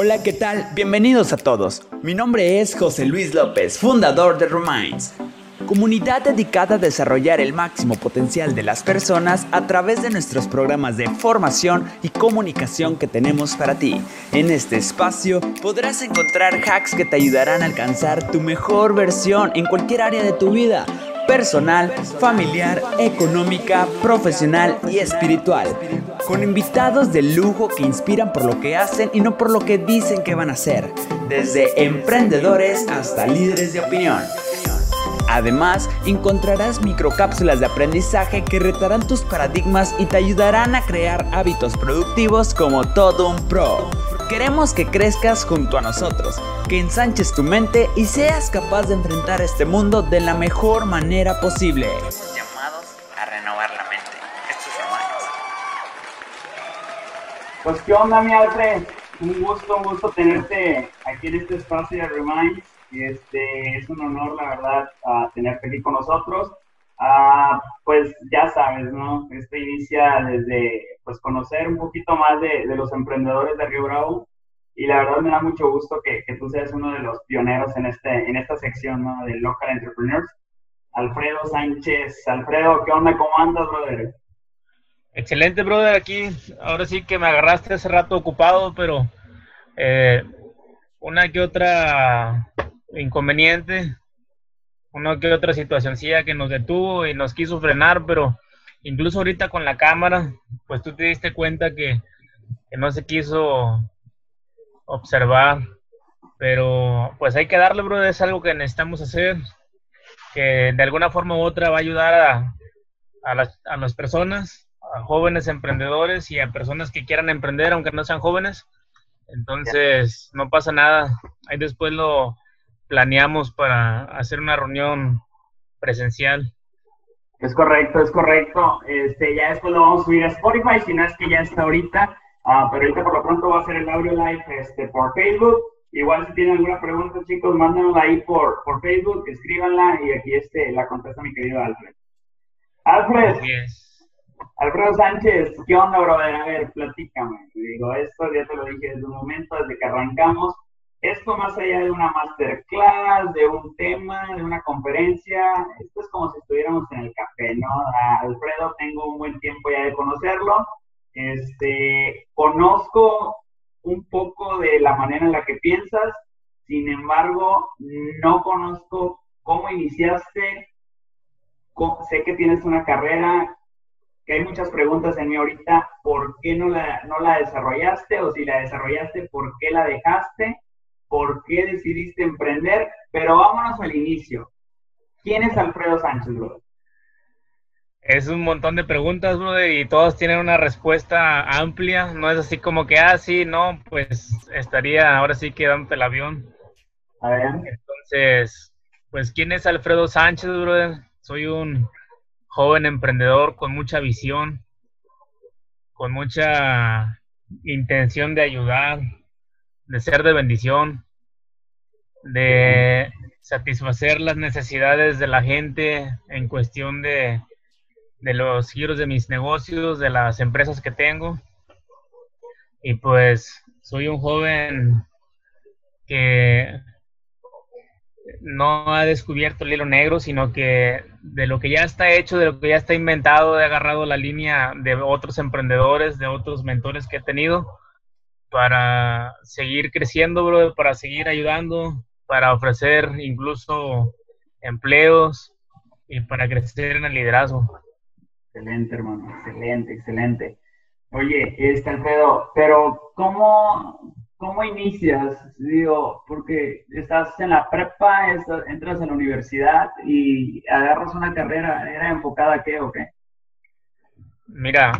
Hola, ¿qué tal? Bienvenidos a todos. Mi nombre es José Luis López, fundador de Reminds, comunidad dedicada a desarrollar el máximo potencial de las personas a través de nuestros programas de formación y comunicación que tenemos para ti. En este espacio podrás encontrar hacks que te ayudarán a alcanzar tu mejor versión en cualquier área de tu vida personal, familiar, económica, profesional y espiritual. Con invitados de lujo que inspiran por lo que hacen y no por lo que dicen que van a hacer. Desde emprendedores hasta líderes de opinión. Además, encontrarás microcápsulas de aprendizaje que retarán tus paradigmas y te ayudarán a crear hábitos productivos como todo un pro. Queremos que crezcas junto a nosotros, que ensanches tu mente y seas capaz de enfrentar este mundo de la mejor manera posible. Estamos llamados a renovar la mente. Estos hermanos. Pues qué onda, mi Alfred. Un gusto, un gusto tenerte aquí en este espacio de Reminds. Este, es un honor, la verdad, tenerte aquí con nosotros. Ah, pues ya sabes, ¿no? Esto inicia desde pues conocer un poquito más de, de, los emprendedores de Río Bravo y la verdad me da mucho gusto que, que, tú seas uno de los pioneros en, este, en esta sección ¿no? de Local Entrepreneurs. Alfredo Sánchez. Alfredo, ¿qué onda? ¿Cómo andas, brother? Excelente, brother. Aquí, ahora sí que me agarraste hace rato ocupado, pero eh, una que otra inconveniente una que otra situacióncilla que nos detuvo y nos quiso frenar, pero incluso ahorita con la cámara, pues tú te diste cuenta que, no se quiso observar, pero pues hay que darle, bro, es algo que necesitamos hacer, que de alguna forma u otra va a ayudar a, a, las, a las personas, a jóvenes emprendedores y a personas que quieran emprender, aunque no sean jóvenes. Entonces, no pasa nada. Ahí después lo, planeamos para hacer una reunión presencial. Es correcto, es correcto. Este, ya después lo vamos a subir a Spotify, si no es que ya está ahorita. Uh, pero ahorita por lo pronto va a ser el audio live este, por Facebook. Igual si tienen alguna pregunta, chicos, mándenla ahí por, por Facebook, escríbanla y aquí este, la contesta mi querido Alfred. Alfred. Alfredo Sánchez, ¿qué onda, brother? A ver, platícame. Digo, esto ya te lo dije desde un momento, desde que arrancamos esto más allá de una masterclass, de un tema, de una conferencia, esto es como si estuviéramos en el café, ¿no? Alfredo tengo un buen tiempo ya de conocerlo, este, conozco un poco de la manera en la que piensas, sin embargo, no conozco cómo iniciaste, sé que tienes una carrera, que hay muchas preguntas en mí ahorita, ¿por qué no la, no la desarrollaste? O si la desarrollaste, ¿por qué la dejaste? Por qué decidiste emprender, pero vámonos al inicio. ¿Quién es Alfredo Sánchez, bro? Es un montón de preguntas, brother, y todas tienen una respuesta amplia. No es así como que, ah, sí, no, pues estaría ahora sí quedando el avión. A ver. Entonces, pues, ¿quién es Alfredo Sánchez, brother? Soy un joven emprendedor con mucha visión, con mucha intención de ayudar, de ser de bendición, de satisfacer las necesidades de la gente en cuestión de, de los giros de mis negocios, de las empresas que tengo. Y pues soy un joven que no ha descubierto el hilo negro, sino que de lo que ya está hecho, de lo que ya está inventado, he agarrado la línea de otros emprendedores, de otros mentores que he tenido para seguir creciendo, bro, para seguir ayudando, para ofrecer incluso empleos y para crecer en el liderazgo. Excelente, hermano, excelente, excelente. Oye, este Alfredo, pero ¿cómo, cómo inicias? Digo, porque estás en la prepa, entras a la universidad y agarras una carrera, ¿era enfocada a qué o qué? Mira,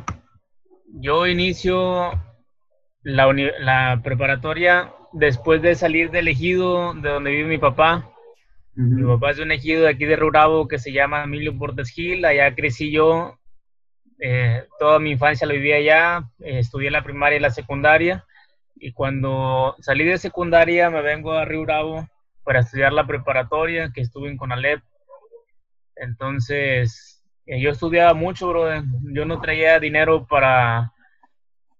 yo inicio la, la preparatoria después de salir del ejido de donde vive mi papá. Mi papá es de un ejido de aquí de Rurabo que se llama Emilio Portes Gil. Allá crecí yo. Eh, toda mi infancia lo viví allá. Eh, estudié la primaria y la secundaria. Y cuando salí de secundaria me vengo a Río Bravo para estudiar la preparatoria que estuve en Conalep. Entonces, eh, yo estudiaba mucho, bro. Yo no traía dinero para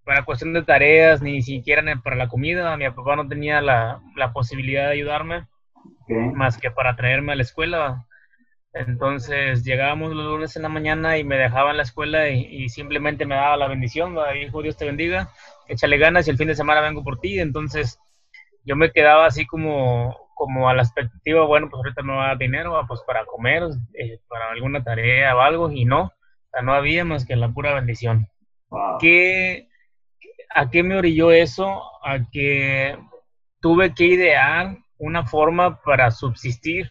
para cuestión de tareas, ni siquiera para la comida. Mi papá no tenía la, la posibilidad de ayudarme, más que para traerme a la escuela. Entonces llegábamos los lunes en la mañana y me dejaba en la escuela y, simplemente me daba la bendición, hijo, Dios te bendiga, échale ganas y el fin de semana vengo por ti. Entonces yo me quedaba así como, como a la expectativa, bueno, pues ahorita no va dinero, pues para comer, eh, para alguna tarea o algo, y no, no había más que la pura bendición. ¿Qué, ¿A qué me orilló eso? A que tuve que idear una forma para subsistir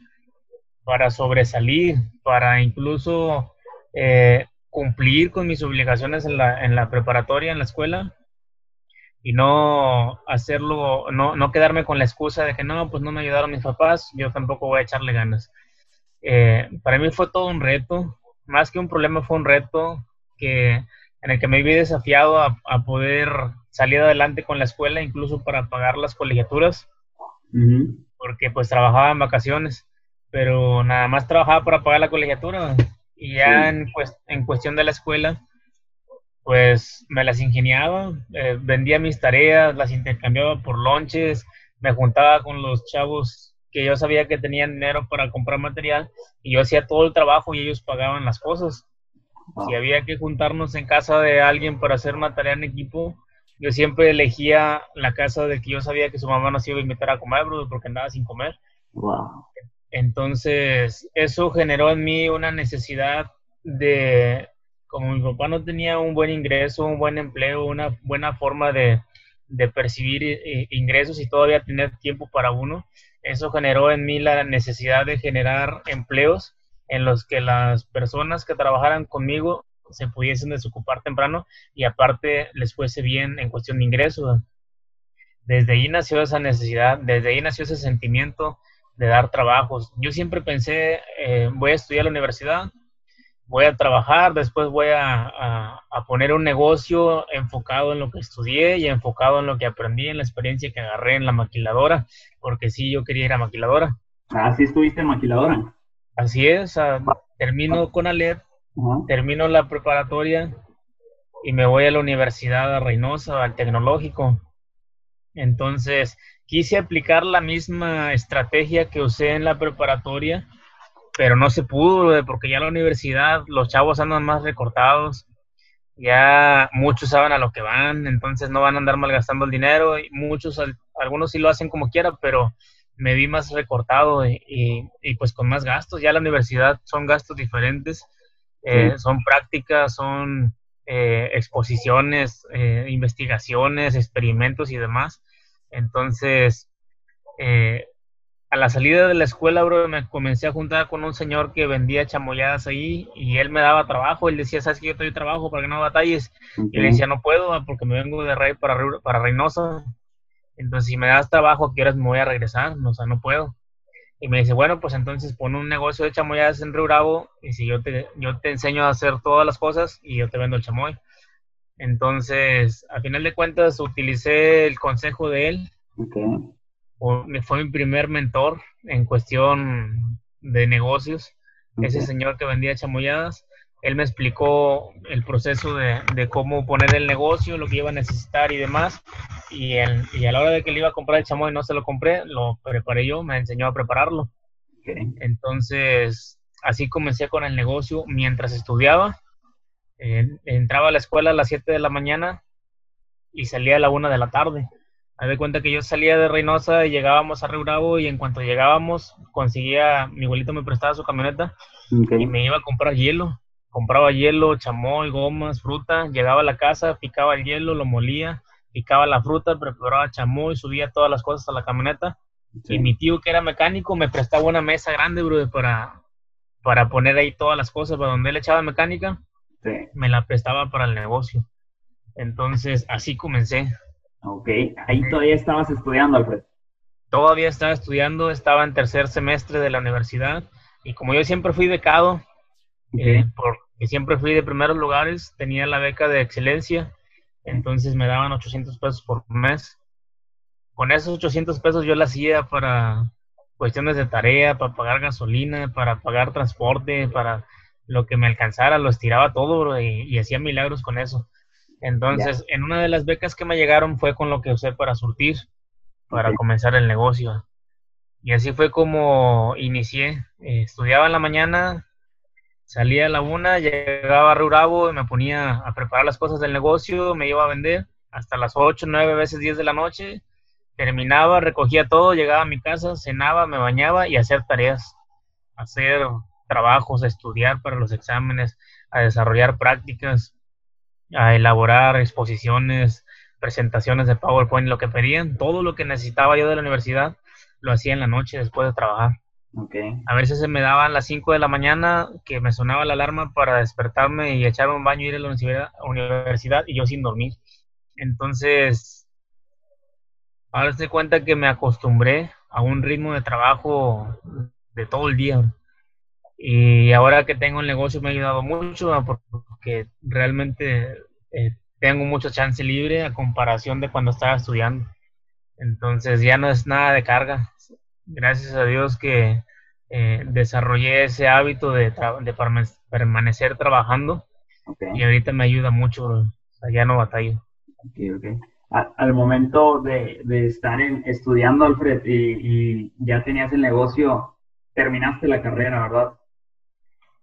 para sobresalir, para incluso eh, cumplir con mis obligaciones en la, en la preparatoria, en la escuela, y no hacerlo, no, no quedarme con la excusa de que no, pues no me ayudaron mis papás, yo tampoco voy a echarle ganas. Eh, para mí fue todo un reto, más que un problema fue un reto que, en el que me vi desafiado a, a poder salir adelante con la escuela, incluso para pagar las colegiaturas, porque pues trabajaba en vacaciones pero nada más trabajaba para pagar la colegiatura. Y ya en, en, cuestión de la escuela, pues me las ingeniaba, eh, vendía mis tareas, las intercambiaba por lonches, me juntaba con los chavos que yo sabía que tenían dinero para comprar material y yo hacía todo el trabajo y ellos pagaban las cosas. Si había que juntarnos en casa de alguien para hacer una tarea en equipo, yo siempre elegía la casa de que yo sabía que su mamá nos iba a invitar a comer, porque andaba sin comer. Wow. Entonces, eso generó en mí una necesidad de, como mi papá no tenía un buen ingreso, un buen empleo, una buena forma de, percibir eh, ingresos y todavía tener tiempo para uno, eso generó en mí la necesidad de generar empleos en los que las personas que trabajaran conmigo se pudiesen desocupar temprano y aparte les fuese bien en cuestión de ingresos. Desde ahí nació esa necesidad, desde ahí nació ese sentimiento de dar trabajos. Yo siempre pensé, eh, voy a estudiar a la universidad, voy a trabajar, después voy a, poner un negocio enfocado en lo que estudié y enfocado en lo que aprendí, en la experiencia que agarré en la maquiladora, porque sí, yo quería ir a maquiladora. Ah, sí estuviste en maquiladora. Así es, ah, termino con Alep, termino la preparatoria y me voy a la universidad a Reynosa, al tecnológico. Entonces, quise aplicar la misma estrategia que usé en la preparatoria, pero no se pudo, porque ya en la universidad los chavos andan más recortados, ya muchos saben a lo que van, entonces no van a andar malgastando el dinero, y muchos, algunos sí lo hacen como quiera, pero me vi más recortado y, pues con más gastos. Ya la universidad son gastos diferentes, eh, son prácticas, son eh, exposiciones, eh, investigaciones, experimentos y demás. Entonces, eh, a la salida de la escuela, bro, me comencé a juntar con un señor que vendía chamoyadas ahí y él me daba trabajo. Él decía, ¿sabes que yo te doy trabajo para que no batalles? Y le decía, no puedo ah, porque me vengo de Rey para, para Reynosa. Entonces, si me das trabajo, ¿a qué horas me voy a regresar? O sea, no puedo. Y me dice, bueno, pues entonces pon un negocio de chamoyadas en Río Bravo y si yo te, yo te enseño a hacer todas las cosas y yo te vendo el chamoy. Entonces, a final de cuentas, utilicé el consejo de él. Fue mi primer mentor en cuestión de negocios. Ese señor que vendía chamoyadas, él me explicó el proceso de, cómo poner el negocio, lo que iba a necesitar y demás. Y, y, a la hora de que le iba a comprar el chamoy, no se lo compré, lo preparé yo, me enseñó a prepararlo. Entonces, así comencé con el negocio mientras estudiaba entraba a la escuela a las 7 de la mañana y salía a la 1 de la tarde. Me de cuenta que yo salía de Reynosa y llegábamos a Río Bravo y en cuanto llegábamos conseguía, mi abuelito me prestaba su camioneta y me iba a comprar hielo. Compraba hielo, chamoy, gomas, fruta, llegaba a la casa, picaba el hielo, lo molía, picaba la fruta, preparaba chamoy, subía todas las cosas a la camioneta. Y mi tío que era mecánico me prestaba una mesa grande, bro, para, para poner ahí todas las cosas, para donde él echaba mecánica me la prestaba para el negocio. Entonces, así comencé. Ok, ahí todavía estabas estudiando, Alfred. Todavía estaba estudiando, estaba en tercer semestre de la universidad y como yo siempre fui becado, eh, porque siempre fui de primeros lugares, tenía la beca de excelencia, entonces me daban 800 pesos por mes. Con esos 800 pesos yo la hacía para cuestiones de tarea, para pagar gasolina, para pagar transporte, para lo que me alcanzara, lo estiraba todo, y, hacía milagros con eso. Entonces, en una de las becas que me llegaron fue con lo que usé para surtir, para comenzar el negocio. Y así fue como inicié. Eh, estudiaba en la mañana, salía a la una, llegaba a Rurabo y me ponía a preparar las cosas del negocio, me iba a vender hasta las 8, 9, veces 10 de la noche. Terminaba, recogía todo, llegaba a mi casa, cenaba, me bañaba y hacer tareas, hacer trabajos, estudiar para los exámenes, a desarrollar prácticas, a elaborar exposiciones, presentaciones de PowerPoint, lo que pedían, todo lo que necesitaba yo de la universidad, lo hacía en la noche después de trabajar. A veces se me daban las 5 de la mañana que me sonaba la alarma para despertarme y echarme un baño y ir a la universidad, y yo sin dormir. Entonces, ahora se cuenta que me acostumbré a un ritmo de trabajo de todo el día. Y ahora que tengo el negocio me ha ayudado mucho porque realmente eh, tengo mucha chance libre a comparación de cuando estaba estudiando. Entonces ya no es nada de carga. Gracias a Dios que eh, desarrollé ese hábito de, de permanecer trabajando y ahorita me ayuda mucho. Ya no batallo. Okay, okay. al momento de, de estar en, estudiando, Alfred, y, y ya tenías el negocio, terminaste la carrera, ¿verdad?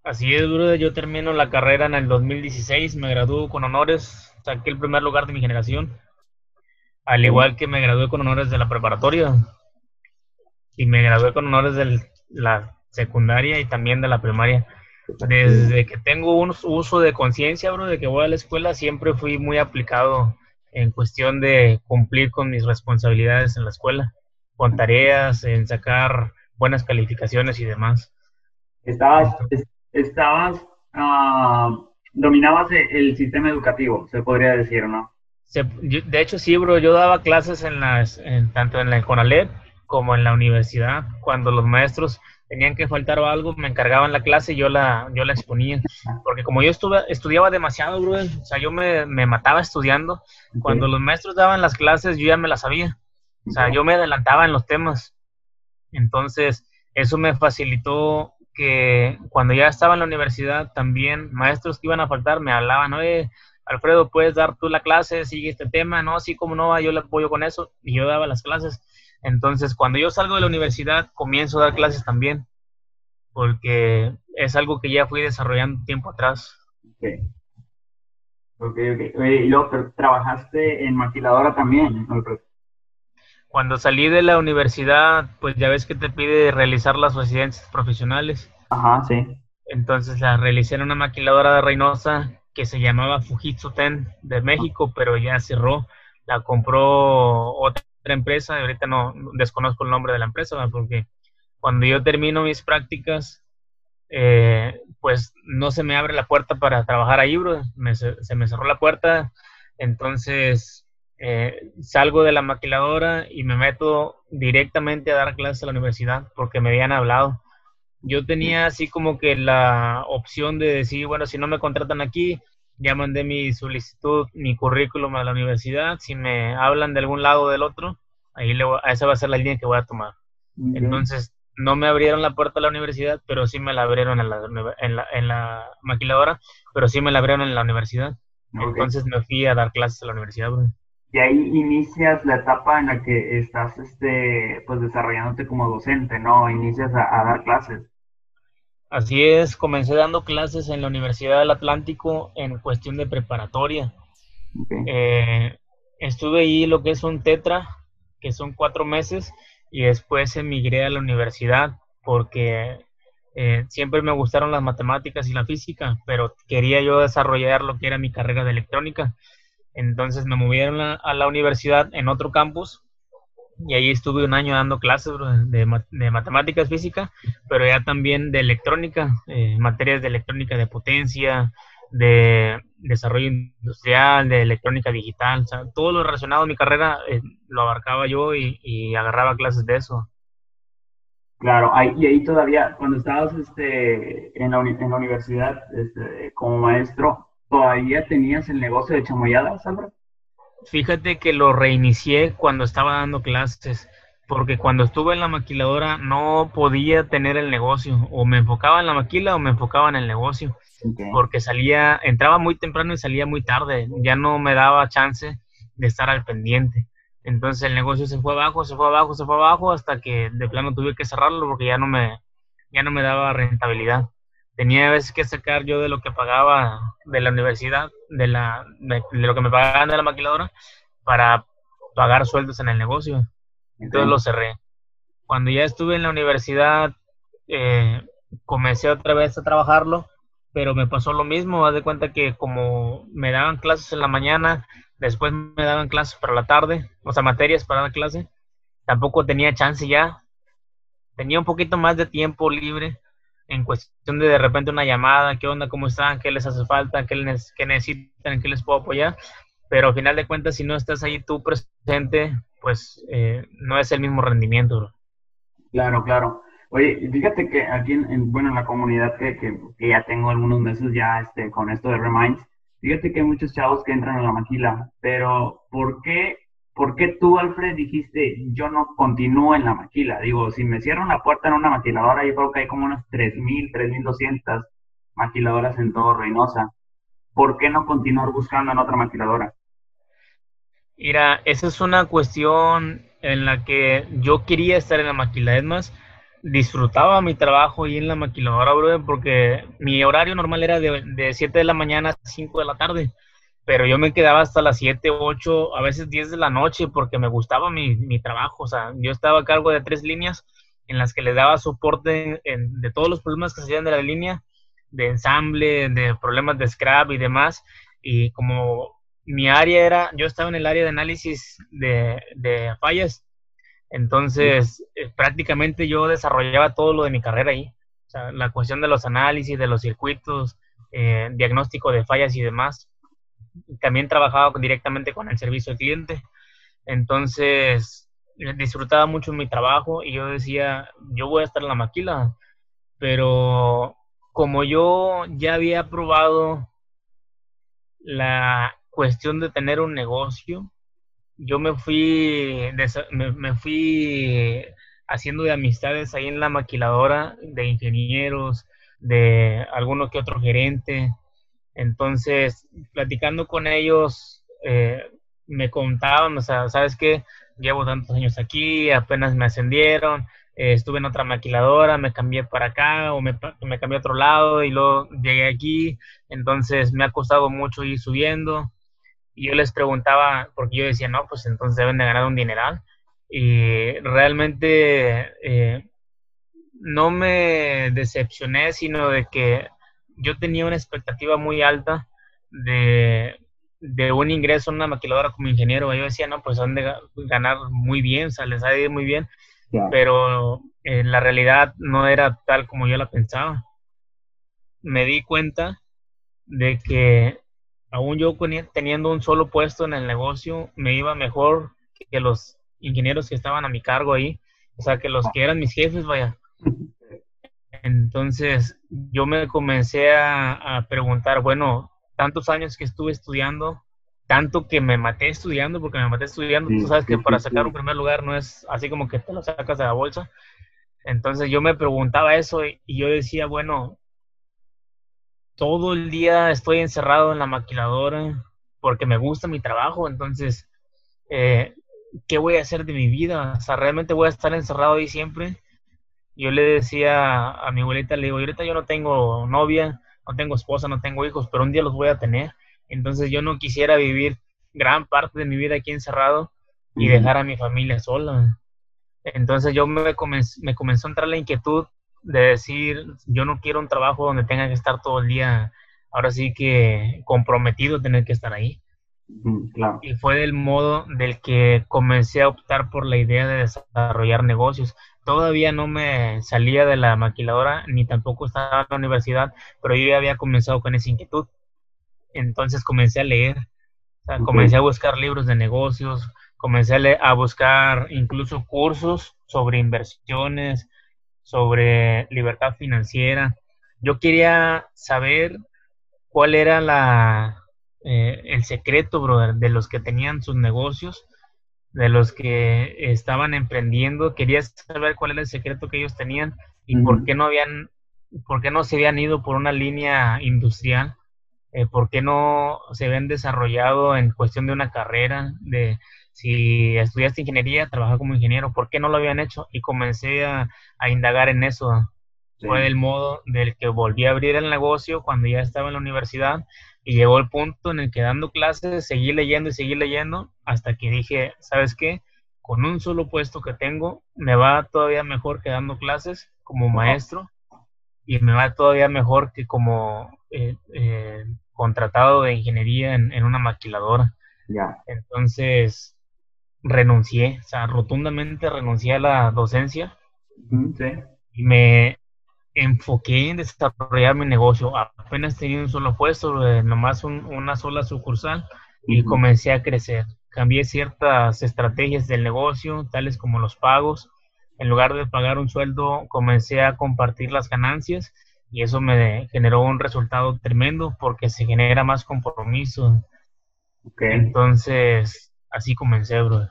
Así es, bro. Yo termino la carrera en el 2016, me graduó con honores, saqué el primer lugar de mi generación, al igual que me gradué con honores de la preparatoria y me gradué con honores de la secundaria y también de la primaria. Desde que tengo un uso de conciencia, bro, de que voy a la escuela, siempre fui muy aplicado en cuestión de cumplir con mis responsabilidades en la escuela, con tareas, en sacar buenas calificaciones y demás. Estabas, estabas, uh, dominabas e, el sistema educativo, se podría decir, ¿no? de hecho, sí, bro, yo daba clases en las, tanto en la CONALEP como en la universidad, cuando los maestros tenían que faltar o algo, me encargaban la clase y yo la, yo la exponía. Porque como yo estuve, estudiaba demasiado, bro, o sea, yo me, me mataba estudiando. Cuando los maestros daban las clases, yo ya me las sabía. O sea, yo me adelantaba en los temas. Entonces, eso me facilitó que cuando ya estaba en la universidad también maestros que iban a faltar me hablaban, oye, Alfredo, ¿puedes dar tú la clase? Sigue este tema, ¿no? Así como no, yo le apoyo con eso. Y yo daba las clases. Entonces, cuando yo salgo de la universidad, comienzo a dar clases también, porque es algo que ya fui desarrollando tiempo atrás. Ok, ok, ok. y luego, ¿trabajaste en maquiladora también? Cuando salí de la universidad, pues ya ves que te pide realizar las residencias profesionales. Ajá, sí. Entonces la realicé en una maquiladora de Reynosa que se llamaba Fujitsu Ten de México, pero ya cerró. La compró otra empresa y ahorita no desconozco el nombre de la empresa, porque cuando yo termino mis prácticas, eh, pues no se me abre la puerta para trabajar ahí, bro. se me cerró la puerta, entonces eh, salgo de la maquiladora y me meto directamente a dar clases a la universidad porque me habían hablado. Yo tenía así como que la opción de decir, bueno, si no me contratan aquí, ya mandé mi solicitud, mi currículum a la universidad, si me hablan de algún lado o del otro, ahí le esa va a ser la línea que voy a tomar. Entonces, no me abrieron la puerta a la universidad, pero sí me la abrieron en la, en la, en la maquiladora, pero sí me la abrieron en la universidad. Entonces me fui a dar clases a la universidad. Y ahí inicias la etapa en la que estás este, pues desarrollándote como docente, ¿no? Inicias a, dar clases. Así es, comencé dando clases en la Universidad del Atlántico en cuestión de preparatoria. Eh, estuve ahí lo que es un tetra, que son cuatro meses, y después emigré a la universidad porque eh, siempre me gustaron las matemáticas y la física, pero quería yo desarrollar lo que era mi carrera de electrónica. Entonces me movieron a, la universidad en otro campus y ahí estuve un año dando clases de, matemáticas física, pero ya también de electrónica, eh, materias de electrónica de potencia, de desarrollo industrial, de electrónica digital, todo lo relacionado a mi carrera eh, lo abarcaba yo y, agarraba clases de eso. Claro, y ahí todavía, cuando estabas este, en, la, en la universidad este, como maestro, ¿Todavía tenías el negocio de chamoyadas, Álvaro? Fíjate que lo reinicié cuando estaba dando clases. porque cuando estuve en la maquiladora no podía tener el negocio, o me enfocaba en la maquila o me enfocaba en el negocio, porque salía, entraba muy temprano y salía muy tarde, ya no me daba chance de estar al pendiente. Entonces el negocio se fue abajo, se fue abajo, se fue abajo, hasta que de plano tuve que cerrarlo porque ya no me, ya no me daba rentabilidad. Tenía a veces que sacar yo de lo que pagaba de la universidad, de, la, de lo que me pagaban de la maquiladora, para pagar sueldos en el negocio. Entonces lo cerré. Cuando ya estuve en la universidad, eh, comencé otra vez a trabajarlo, pero me pasó lo mismo. Haz de cuenta que como me daban clases en la mañana, después me daban clases para la tarde, o sea, materias para la clase, tampoco tenía chance ya. Tenía un poquito más de tiempo libre en cuestión de de repente una llamada, qué onda, cómo están, qué les hace falta, qué, les, qué necesitan, qué les puedo apoyar. Pero al final de cuentas, si no estás ahí tú presente, pues eh, no es el mismo rendimiento. Claro, claro. Oye, fíjate que aquí en, bueno, en la comunidad que, que, ya tengo algunos meses ya este, con esto de Reminds, fíjate que hay muchos chavos que entran a la maquila, pero ¿por qué, ¿por qué tú, Alfred, dijiste yo no continúo en la maquila? Digo, si me cierran la puerta en una maquiladora, yo creo que hay como unas 3.000, 3.200 maquiladoras en todo Reynosa. ¿Por qué no continuar buscando en otra maquiladora? Mira, esa es una cuestión en la que yo quería estar en la maquila. Es más, disfrutaba mi trabajo ahí en la maquiladora, porque mi horario normal era de, de 7 de la mañana a 5 de la tarde. Pero yo me quedaba hasta las 7, 8, a veces 10 de la noche porque me gustaba mi, mi trabajo. O sea, yo estaba a cargo de tres líneas en las que le daba soporte de todos los problemas que se hacían de la línea, de ensamble, de problemas de scrap y demás. Y como mi área era, yo estaba en el área de análisis de, fallas, entonces eh, prácticamente yo desarrollaba todo lo de mi carrera ahí. O sea, la cuestión de los análisis, de los circuitos, eh, diagnóstico de fallas y demás. También trabajaba directamente con el servicio al cliente. Entonces, eh, disfrutaba mucho mi trabajo y yo decía, yo voy a estar en la maquila, pero como yo ya había probado la cuestión de tener un negocio, yo me fui, me, fui haciendo de amistades ahí en la maquiladora, de ingenieros, de alguno que otro gerente. Entonces, platicando con ellos, eh, me contaban, o sea, ¿sabes qué? Llevo tantos años aquí, apenas me ascendieron, eh, estuve en otra maquiladora, me cambié para acá o me, cambié a otro lado y luego llegué aquí. Entonces, me ha costado mucho ir subiendo. Y yo les preguntaba, porque yo decía, no, pues entonces deben de ganar un dineral. Y realmente eh, no me decepcioné, sino de que yo tenía una expectativa muy alta de, un ingreso en una maquiladora como ingeniero. Yo decía, no, pues han de ganar muy bien, o sea, les ha de ir muy bien. Pero en la realidad no era tal como yo la pensaba. Me di cuenta de que aún yo teniendo un solo puesto en el negocio, me iba mejor que los ingenieros que estaban a mi cargo ahí, o sea, que los que eran mis jefes, vaya. Entonces, yo me comencé a, preguntar, bueno, tantos años que estuve estudiando, tanto que me maté estudiando, porque me maté estudiando, tú sabes que para sacar un primer lugar no es así como que te lo sacas de la bolsa. Entonces yo me preguntaba eso y yo decía, bueno, todo el día estoy encerrado en la maquiladora porque me gusta mi trabajo, entonces, eh, ¿qué voy a hacer de mi vida? O sea, ¿realmente voy a estar encerrado ahí siempre? Yo le decía a mi abuelita, le digo, ahorita yo no tengo novia, no tengo esposa, no tengo hijos, pero un día los voy a tener. Entonces yo no quisiera vivir gran parte de mi vida aquí encerrado y dejar a mi familia sola. Entonces yo me, me comenzó a entrar la inquietud de decir, yo no quiero un trabajo donde tenga que estar todo el día, ahora sí que comprometido tener que estar ahí. Y fue del modo del que comencé a optar por la idea de desarrollar negocios. Todavía no me salía de la maquiladora, ni tampoco estaba en la universidad, pero yo ya había comenzado con esa inquietud. Entonces comencé a leer, comencé a buscar libros de negocios, comencé a, a buscar incluso cursos sobre inversiones, sobre libertad financiera. Yo quería saber cuál era la, eh, el secreto, brother, de los que tenían sus negocios, de los que estaban emprendiendo. Quería saber cuál era el secreto que ellos tenían y por qué no habían, por qué no se habían ido por una línea industrial, eh, por qué no se habían desarrollado en cuestión de una carrera, de si estudiaste ingeniería, trabajar como ingeniero, ¿por qué no lo habían hecho? Y comencé a, indagar en eso. Fue el modo del que volví a abrir el negocio cuando ya estaba en la universidad y llegó el punto en el que dando clases seguí leyendo y seguí leyendo hasta que dije, ¿sabes qué? Con un solo puesto que tengo me va todavía mejor que dando clases como maestro y me va todavía mejor que como eh, eh, contratado de ingeniería en, una maquiladora. Ya. Entonces renuncié, o sea, rotundamente renuncié a la docencia y me enfoqué en desarrollar mi negocio. Apenas tenía un solo puesto, eh, nomás una sola sucursal y comencé a crecer. Cambié ciertas estrategias del negocio, tales como los pagos. En lugar de pagar un sueldo, comencé a compartir las ganancias y eso me generó un resultado tremendo porque se genera más compromiso. Entonces, así comencé, bro.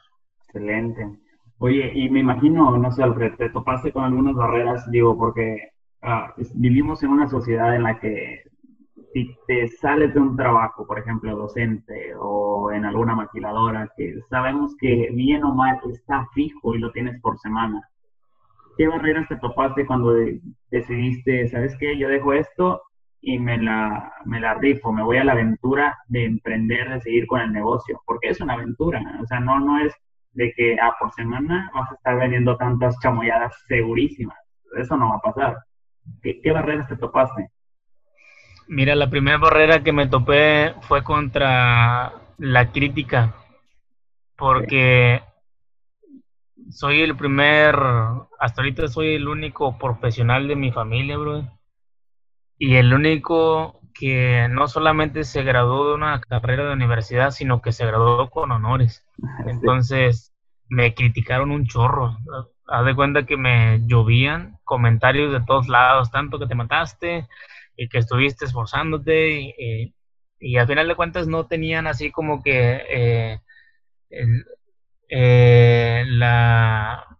Excelente. Oye, y me imagino, no sé, Alfred, te topaste con algunas barreras, digo, porque Ah, vivimos en una sociedad en la que si te sales de un trabajo, por ejemplo, docente o en alguna maquiladora, que sabemos que bien o mal está fijo y lo tienes por semana. ¿Qué barreras te topaste cuando decidiste, sabes qué, yo dejo esto y me la, me la rifo, me voy a la aventura de emprender, de seguir con el negocio? Porque es una aventura, o sea, no, no es de que ah, por semana vas a estar vendiendo tantas chamoyadas segurísimas. Eso no va a pasar. ¿Qué, barreras te topaste? Mira, la primera barrera que me topé fue contra la crítica, porque soy el primer, hasta ahorita soy el único profesional de mi familia, bro. Y el único que no solamente se graduó de una carrera de universidad, sino que se graduó con honores. Entonces, me criticaron un chorro haz de cuenta que me llovían comentarios de todos lados, tanto que te mataste y que estuviste esforzándote y, y, al final de cuentas no tenían así como que eh, eh, la,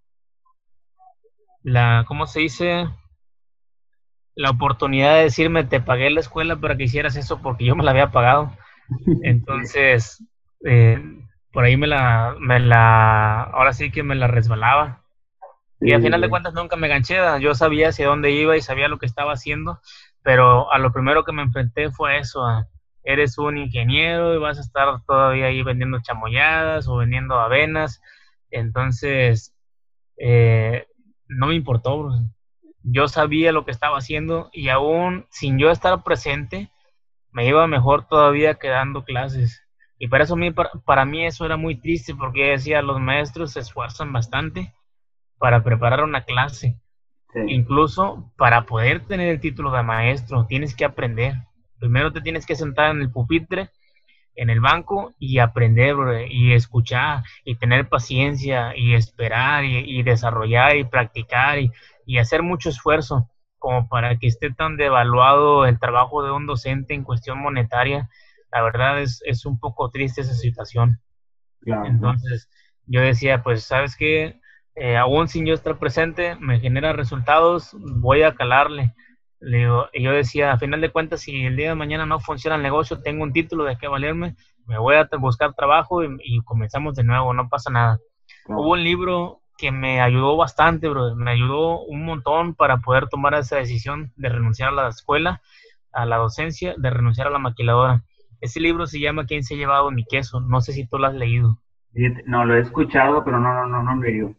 la, ¿cómo se dice? La oportunidad de decirme, te pagué la escuela para que hicieras eso porque yo me la había pagado. Entonces, eh, por ahí me la, me la, ahora sí que me la resbalaba. Y al final de cuentas nunca me ganché, yo sabía hacia dónde iba y sabía lo que estaba haciendo, pero a lo primero que me enfrenté fue eso, eres un ingeniero y vas a estar todavía ahí vendiendo chamoyadas o vendiendo avenas, entonces eh, no me importó, yo sabía lo que estaba haciendo y aún sin yo estar presente, me iba mejor todavía que dando clases. Y para eso para, para mí eso era muy triste porque decía, los maestros se esfuerzan bastante para preparar una clase. Incluso para poder tener el título de maestro, tienes que aprender. Primero te tienes que sentar en el pupitre, en el banco y aprender y escuchar y tener paciencia y esperar y, desarrollar y practicar y, y, hacer mucho esfuerzo como para que esté tan devaluado el trabajo de un docente en cuestión monetaria. La verdad es, es un poco triste esa situación. Entonces yo decía, pues, ¿sabes qué? Eh, aún sin yo estar presente, me genera resultados, voy a calarle. Le digo, y yo decía, a final de cuentas, si el día de mañana no funciona el negocio, tengo un título de qué valerme, me voy a buscar trabajo y, comenzamos de nuevo, no pasa nada. Hubo un libro que me ayudó bastante, bro, me ayudó un montón para poder tomar esa decisión de renunciar a la escuela, a la docencia, de renunciar a la maquiladora. Ese libro se llama ¿Quién se ha llevado mi queso? No sé si tú lo has leído. No, lo he escuchado, pero no, no, no, no lo he leído.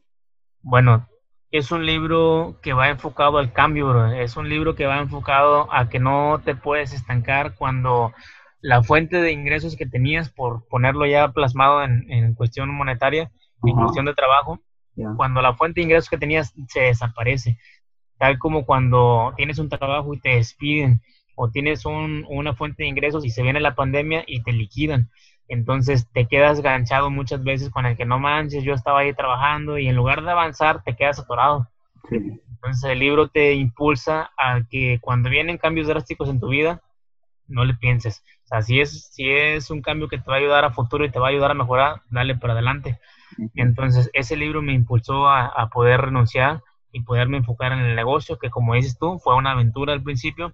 Bueno, es un libro que va enfocado al cambio, bro. Es un libro que va enfocado a que no te puedes estancar cuando la fuente de ingresos que tenías, por ponerlo ya plasmado en, cuestión monetaria, en cuestión de trabajo, cuando la fuente de ingresos que tenías se desaparece. Tal como cuando tienes un trabajo y te despiden, o tienes una fuente de ingresos y se viene la pandemia y te liquidan. Entonces te quedas ganchado muchas veces con el que no manches, yo estaba ahí trabajando y en lugar de avanzar te quedas atorado. Entonces el libro te impulsa a que cuando vienen cambios drásticos en tu vida, no le pienses. O sea, si es, si es un cambio que te va a ayudar a futuro y te va a ayudar a mejorar, dale para adelante. Entonces, ese libro me impulsó a, a poder renunciar y poderme enfocar en el negocio, que como dices tú, fue una aventura al principio,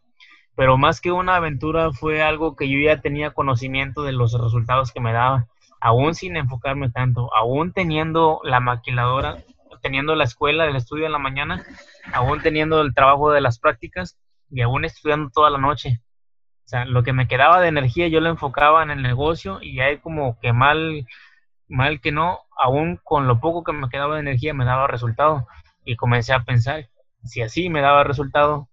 pero más que una aventura fue algo que yo ya tenía conocimiento de los resultados que me daba, aún sin enfocarme tanto, aún teniendo la maquiladora, teniendo la escuela, el estudio en la mañana, aún teniendo el trabajo de las prácticas y aún estudiando toda la noche. O sea, lo que me quedaba de energía yo lo enfocaba en el negocio y hay como que mal, mal que no, aún con lo poco que me quedaba de energía me daba resultado. Y comencé a pensar, si así me daba resultado,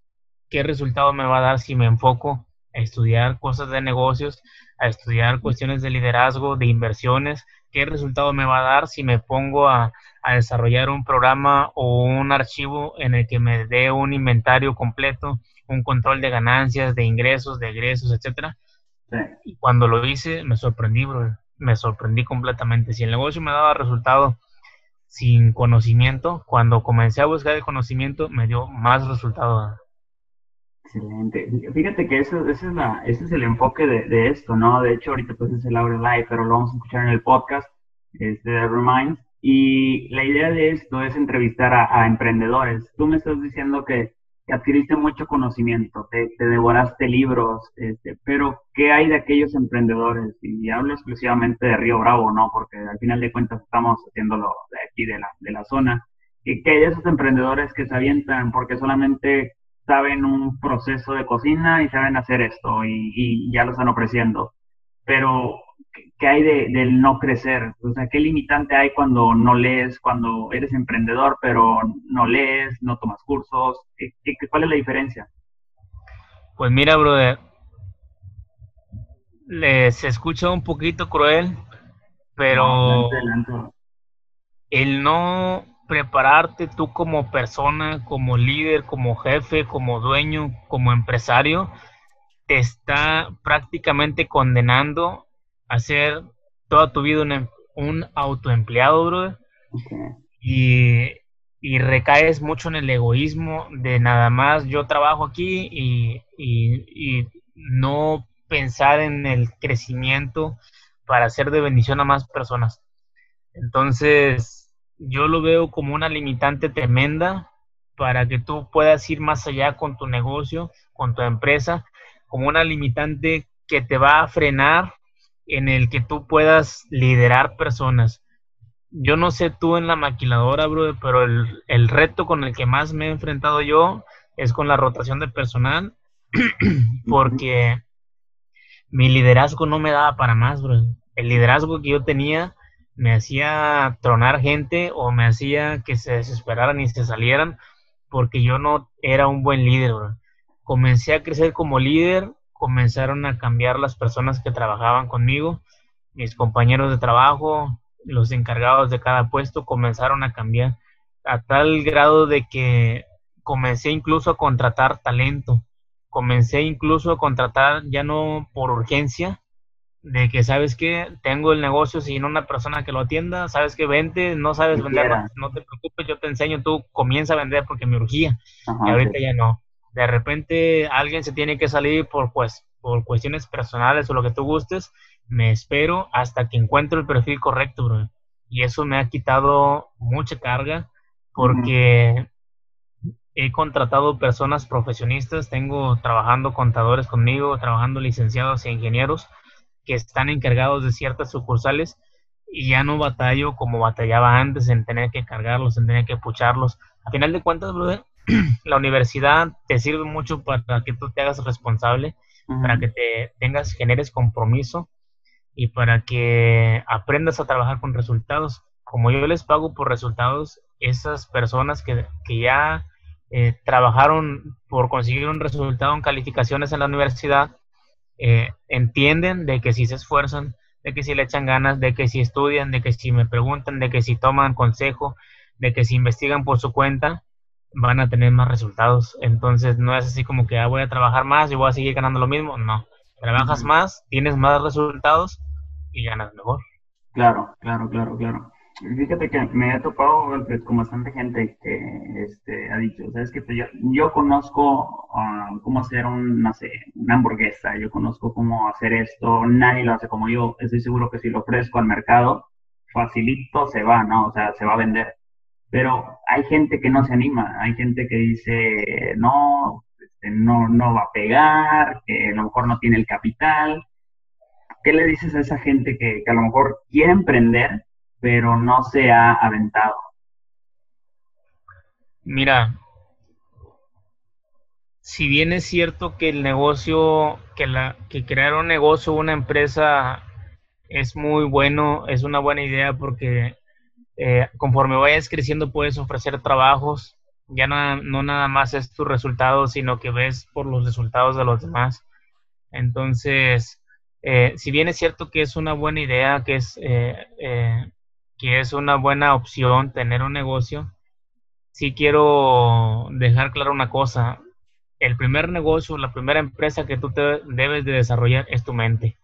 ¿qué resultado me va a dar si me enfoco a estudiar cosas de negocios, a estudiar cuestiones de liderazgo, de inversiones? ¿Qué resultado me va a dar si me pongo a, a desarrollar un programa o un archivo en el que me dé un inventario completo, un control de ganancias, de ingresos, de egresos, etcétera. Y cuando lo hice, me sorprendí, bro. Me sorprendí completamente. Si el negocio me daba resultado sin conocimiento, cuando comencé a buscar el conocimiento, me dio más resultado. Excelente. Fíjate que eso, ese, es la, ese es el enfoque de, de, esto, ¿no? De hecho, ahorita pues es el Aure Live, pero lo vamos a escuchar en el podcast este, de Reminds. Y la idea de esto es entrevistar a, emprendedores. Tú me estás diciendo que, adquiriste mucho conocimiento, te, te devoraste libros, este, pero ¿qué hay de aquellos emprendedores? Y hablo exclusivamente de Río Bravo, ¿no? Porque al final de cuentas estamos haciéndolo de aquí, de la, de la zona. ¿Qué hay de esos emprendedores que se avientan porque solamente saben un proceso de cocina y saben hacer esto y, y ya lo están ofreciendo? Pero ¿qué hay de, del no crecer? O sea, ¿qué limitante hay cuando no lees, cuando eres emprendedor, pero no lees, no tomas cursos? ¿Qué, qué, cuál es la diferencia? Pues mira, brother, les escucha un poquito cruel, pero no, el no prepararte tú como persona, como líder, como jefe, como dueño, como empresario, te está prácticamente condenando hacer toda tu vida un, un autoempleado, brother. Y, y, recaes mucho en el egoísmo de nada más yo trabajo aquí y, y, y, no pensar en el crecimiento para hacer de bendición a más personas. Entonces, yo lo veo como una limitante tremenda para que tú puedas ir más allá con tu negocio, con tu empresa, como una limitante que te va a frenar en el que tú puedas liderar personas. Yo no sé tú en la maquiladora, bro, pero el, el reto con el que más me he enfrentado yo es con la rotación de personal, porque mi liderazgo no me daba para más, bro. El liderazgo que yo tenía me hacía tronar gente o me hacía que se desesperaran y se salieran porque yo no era un buen líder. Comencé a crecer como líder comenzaron a cambiar las personas que trabajaban conmigo, mis compañeros de trabajo, los encargados de cada puesto comenzaron a cambiar a tal grado de que comencé incluso a contratar talento, comencé incluso a contratar ya no por urgencia, de que sabes que tengo el negocio sin una persona que lo atienda, sabes que vende, no sabes vender, no te preocupes, yo te enseño, tú comienza a vender porque me urgía, y ahorita ya no. De repente alguien se tiene que salir por, pues, por cuestiones personales o lo que tú gustes, me espero hasta que encuentro el perfil correcto, bro. Y eso me ha quitado mucha carga porque he contratado personas profesionistas, tengo trabajando contadores conmigo, trabajando licenciados e ingenieros que están encargados de ciertas sucursales y ya no batallo como batallaba antes en tener que cargarlos, en tener que pucharlos. A final de cuentas, brother, la universidad te sirve mucho para que tú te hagas responsable, para que te tengas, generes compromiso y para que aprendas a trabajar con resultados. Como yo les pago por resultados, esas personas que, que ya eh, trabajaron por conseguir un resultado en calificaciones en la universidad, eh, entienden de que si se esfuerzan, de que si le echan ganas, de que si estudian, de que si me preguntan, de que si toman consejo, de que si investigan por su cuenta, van a tener más resultados. Entonces no es así como que ah, voy a trabajar más y voy a seguir ganando lo mismo. No, trabajas más, tienes más resultados y ganas mejor. Claro, claro, claro, claro. Fíjate que me he topado pues, con bastante gente que este, ha dicho, sabes que pues, yo, yo conozco uh, cómo hacer un, no sé, una hamburguesa, yo conozco cómo hacer esto, nadie lo hace como yo, estoy seguro que si lo ofrezco al mercado, facilito se va, ¿no? O sea, se va a vender. Pero hay gente que no se anima, hay gente que dice, no, este, no, no va a pegar, que a lo mejor no tiene el capital. ¿Qué le dices a esa gente que, que a lo mejor quiere emprender, pero no se ha aventado? Mira, si bien es cierto que el negocio, que, la, que crear un negocio, una empresa es muy bueno, es una buena idea porque eh, conforme vayas creciendo puedes ofrecer trabajos, ya no, no, nada más es tu resultado, sino que ves por los resultados de los demás. Entonces, eh, si bien es cierto que es una buena idea, que es, eh, que es una buena opción tener un negocio, sí quiero dejar claro una cosa. El primer negocio, la primera empresa que tú te debes de desarrollar es tu mente.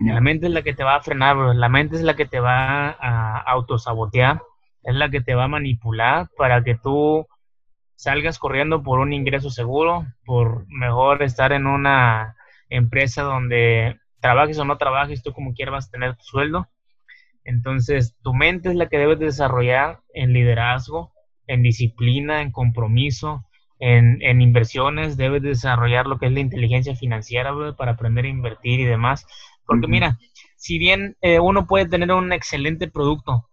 La mente es la que te va a frenar, La mente es la que te va a autosabotear, es la que te va a manipular para que tú salgas corriendo por un ingreso seguro, por mejor estar en una empresa donde trabajes o no trabajes, tú como quieras vas a tener tu sueldo. Entonces, tu mente es la que debes desarrollar en liderazgo, en disciplina, en compromiso, en, en, inversiones, debes desarrollar lo que es la inteligencia financiera para aprender a invertir y demás. Porque mira, si bien eh, uno puede tener un excelente producto,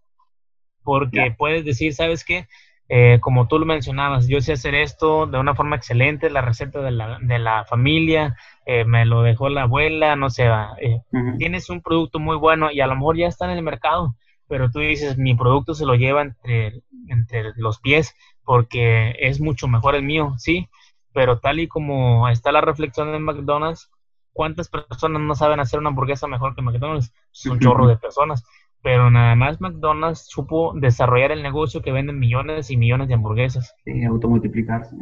porque puedes decir, ¿sabes qué? Eh, como tú lo mencionabas, yo sé hacer esto de una forma excelente, la receta de la, de la familia, eh, me lo dejó la abuela, no sé, tienes un producto muy bueno y a lo mejor ya está en el mercado, pero tú dices, mi producto se lo lleva entre, entre los pies porque es mucho mejor el mío, sí, pero tal y como está la reflexión de McDonald's, ¿cuántas personas no saben hacer una hamburguesa mejor que McDonald's? Es un chorro de personas. Pero nada más McDonald's supo desarrollar el negocio que venden millones y millones de hamburguesas. Sí, automultiplicarse.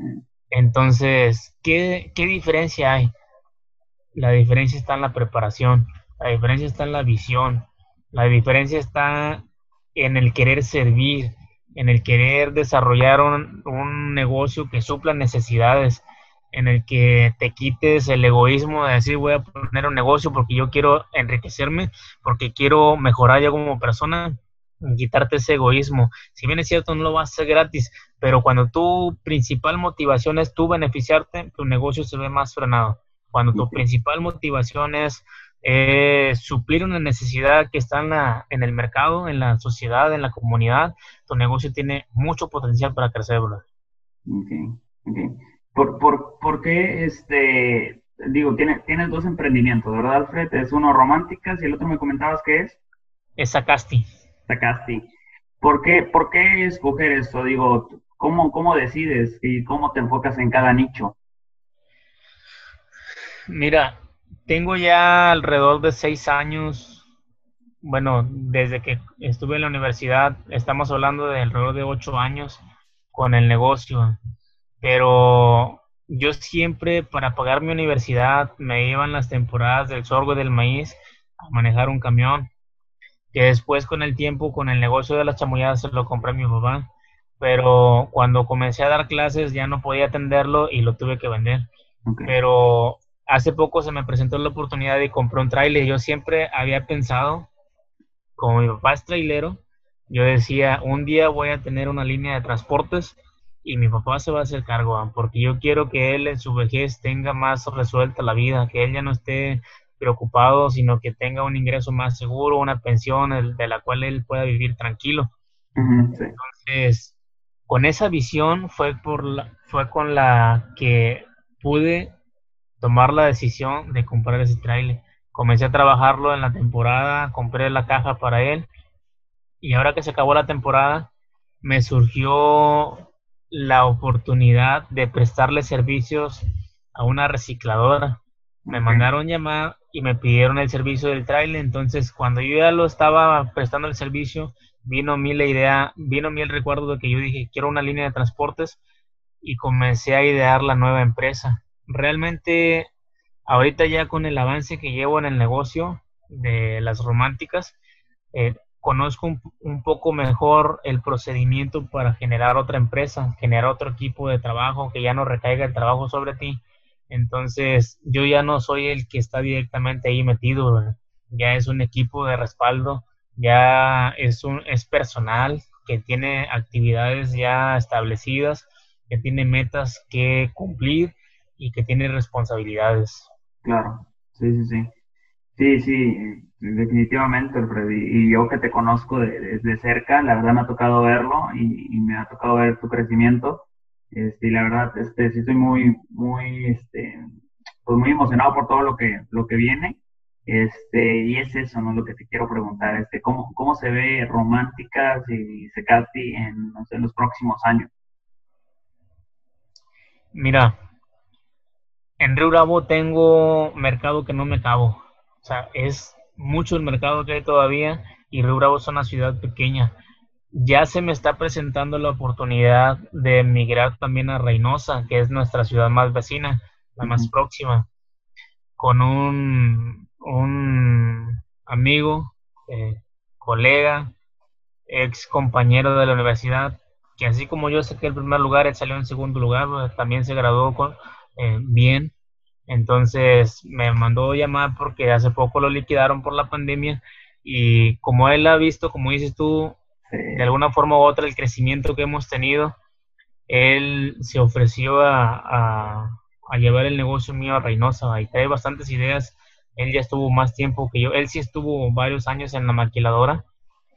Entonces, ¿qué, ¿qué diferencia hay? La diferencia está en la preparación, la diferencia está en la visión, la diferencia está en el querer servir, en el querer desarrollar un, un negocio que supla necesidades, en el que te quites el egoísmo de decir voy a poner un negocio porque yo quiero enriquecerme, porque quiero mejorar yo como persona, quitarte ese egoísmo. Si bien es cierto, no lo vas a hacer gratis, pero cuando tu principal motivación es tú beneficiarte, tu negocio se ve más frenado. Cuando tu principal motivación es suplir una necesidad que está en, la, en, el mercado, en la sociedad, en la comunidad, tu negocio tiene mucho potencial para crecer, bro. Okay, okay. ¿Por, por, por qué, este, digo, tienes, tienes dos emprendimientos, ¿verdad, Alfred? Es uno románticas y el otro me comentabas que es? Es Sacasti. Sacasti. ¿Por qué, ¿Por qué escoger esto? Digo, ¿cómo, ¿cómo decides y cómo te enfocas en cada nicho? Mira, tengo ya alrededor de seis años, bueno, desde que estuve en la universidad, estamos hablando de alrededor de ocho años con el negocio pero yo siempre para pagar mi universidad me iban las temporadas del sorgo y del maíz a manejar un camión, que después con el tiempo, con el negocio de las chamulladas se lo compré a mi papá, pero cuando comencé a dar clases ya no podía atenderlo y lo tuve que vender. Pero hace poco se me presentó la oportunidad de comprar un trailer. Yo siempre había pensado, como mi papá es trailero, yo decía, un día voy a tener una línea de transportes y mi papá se va a hacer cargo, porque yo quiero que él en su vejez tenga más resuelta la vida, que él ya no esté preocupado, sino que tenga un ingreso más seguro, una pensión de la cual él pueda vivir tranquilo. Entonces, con esa visión fue, por la, fue con la que pude tomar la decisión de comprar ese trailer. Comencé a trabajarlo en la temporada, compré la caja para él y ahora que se acabó la temporada, me surgió la oportunidad de prestarle servicios a una recicladora. Me mandaron llamar y me pidieron el servicio del trailer. Entonces, cuando yo ya lo estaba prestando el servicio, vino a mí la idea, vino a mí el recuerdo de que yo dije, quiero una línea de transportes y comencé a idear la nueva empresa. Realmente, ahorita ya con el avance que llevo en el negocio de las románticas, eh, conozco un, poco mejor el procedimiento para generar otra empresa, generar otro equipo de trabajo, que ya no recaiga el trabajo sobre ti. Entonces, yo ya no soy el que está directamente ahí metido, ya es un equipo de respaldo ya es, un, es personal, que tiene actividades ya establecidas, que tiene metas que cumplir y que tiene responsabilidades. Claro, sí, sí, sí. Sí, sí, definitivamente, Y yo que te conozco desde cerca, la verdad me ha tocado verlo y, me ha tocado ver tu crecimiento. Este, y la verdad, este, sí estoy muy, muy, este, pues muy emocionado por todo lo que, lo que viene. Este, y es eso, ¿no? Lo que te quiero preguntar, este, ¿cómo, cómo se ve Románticas y Secati en, en los próximos años? Mira, en Río Bravo tengo mercado que no me acabo. O sea, es mucho el mercado que hay todavía y Río Bravo es una ciudad pequeña. Ya se me está presentando la oportunidad de emigrar también a Reynosa, que es nuestra ciudad más vecina, la más próxima, con un, un amigo, eh, colega, ex compañero de la universidad, que así como yo saqué el primer lugar, él salió en segundo lugar, también se graduó con, eh, bien. Entonces me mandó llamar porque hace poco lo liquidaron por la pandemia y como él ha visto, como dices tú, de alguna forma u otra el crecimiento que hemos tenido, él se ofreció a, a, llevar el negocio mío a Reynosa y trae bastantes ideas. Él ya estuvo más tiempo que yo. Él sí estuvo varios años en la maquiladora,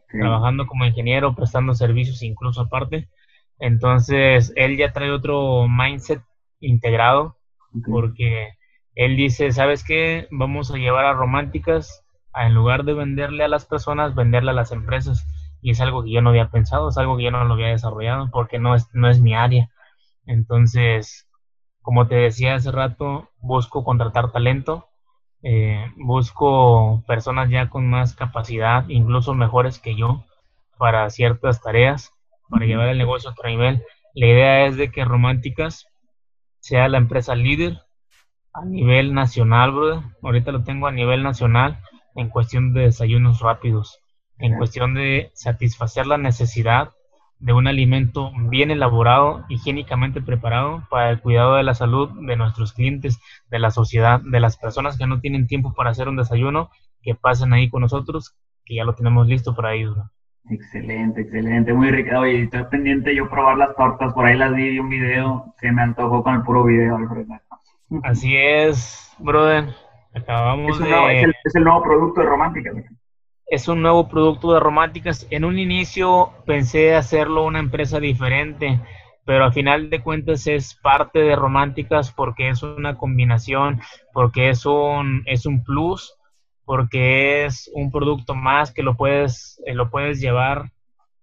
trabajando como ingeniero, prestando servicios incluso aparte. Entonces, él ya trae otro mindset integrado, porque él dice, ¿sabes qué? Vamos a llevar a románticas, a, en lugar de venderle a las personas, venderle a las empresas. Y es algo que yo no había pensado, es algo que yo no lo había desarrollado, porque no es, no es mi área. Entonces, como te decía hace rato, busco contratar talento, eh, busco personas ya con más capacidad, incluso mejores que yo, para ciertas tareas, para llevar el negocio a otro nivel. La idea es de que Románticas sea la empresa líder a nivel nacional, brother. Ahorita lo tengo a nivel nacional en cuestión de desayunos rápidos, en cuestión de satisfacer la necesidad de un alimento bien elaborado, higiénicamente preparado para el cuidado de la salud de nuestros clientes, de la sociedad, de las personas que no tienen tiempo para hacer un desayuno, que pasen ahí con nosotros, que ya lo tenemos listo para ir. Excelente, excelente, muy rico. Oye, estoy pendiente yo probar las tortas, por ahí las vi un video, se me antojó con el puro video, Alfredo. Así es, brother. Acabamos es de... es, el, nuevo producto de Románticas. Es un nuevo producto de Románticas. En un inicio pensé hacerlo una empresa diferente, pero al final de cuentas es parte de Románticas porque es una combinación, porque es un, es un plus porque es un producto más que lo puedes, eh, lo puedes llevar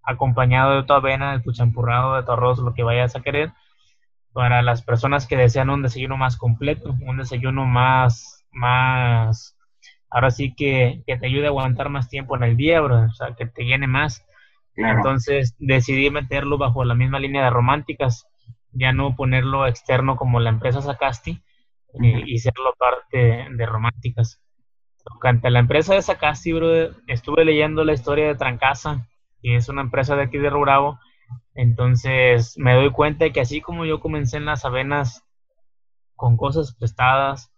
acompañado de tu avena, de tu champurrado, de tu arroz, lo que vayas a querer, para las personas que desean un desayuno más completo, un desayuno más, más, ahora sí que, que te ayude a aguantar más tiempo en el día, bro, o sea, que te llene más. Entonces decidí meterlo bajo la misma línea de románticas, ya no ponerlo externo como la empresa Sacasti eh, y serlo parte de románticas. Tocante la empresa de Sacasti, bro, estuve leyendo la historia de Trancasa, que es una empresa de aquí de Rurabo. Entonces me doy cuenta de que así como yo comencé en las avenas con cosas prestadas,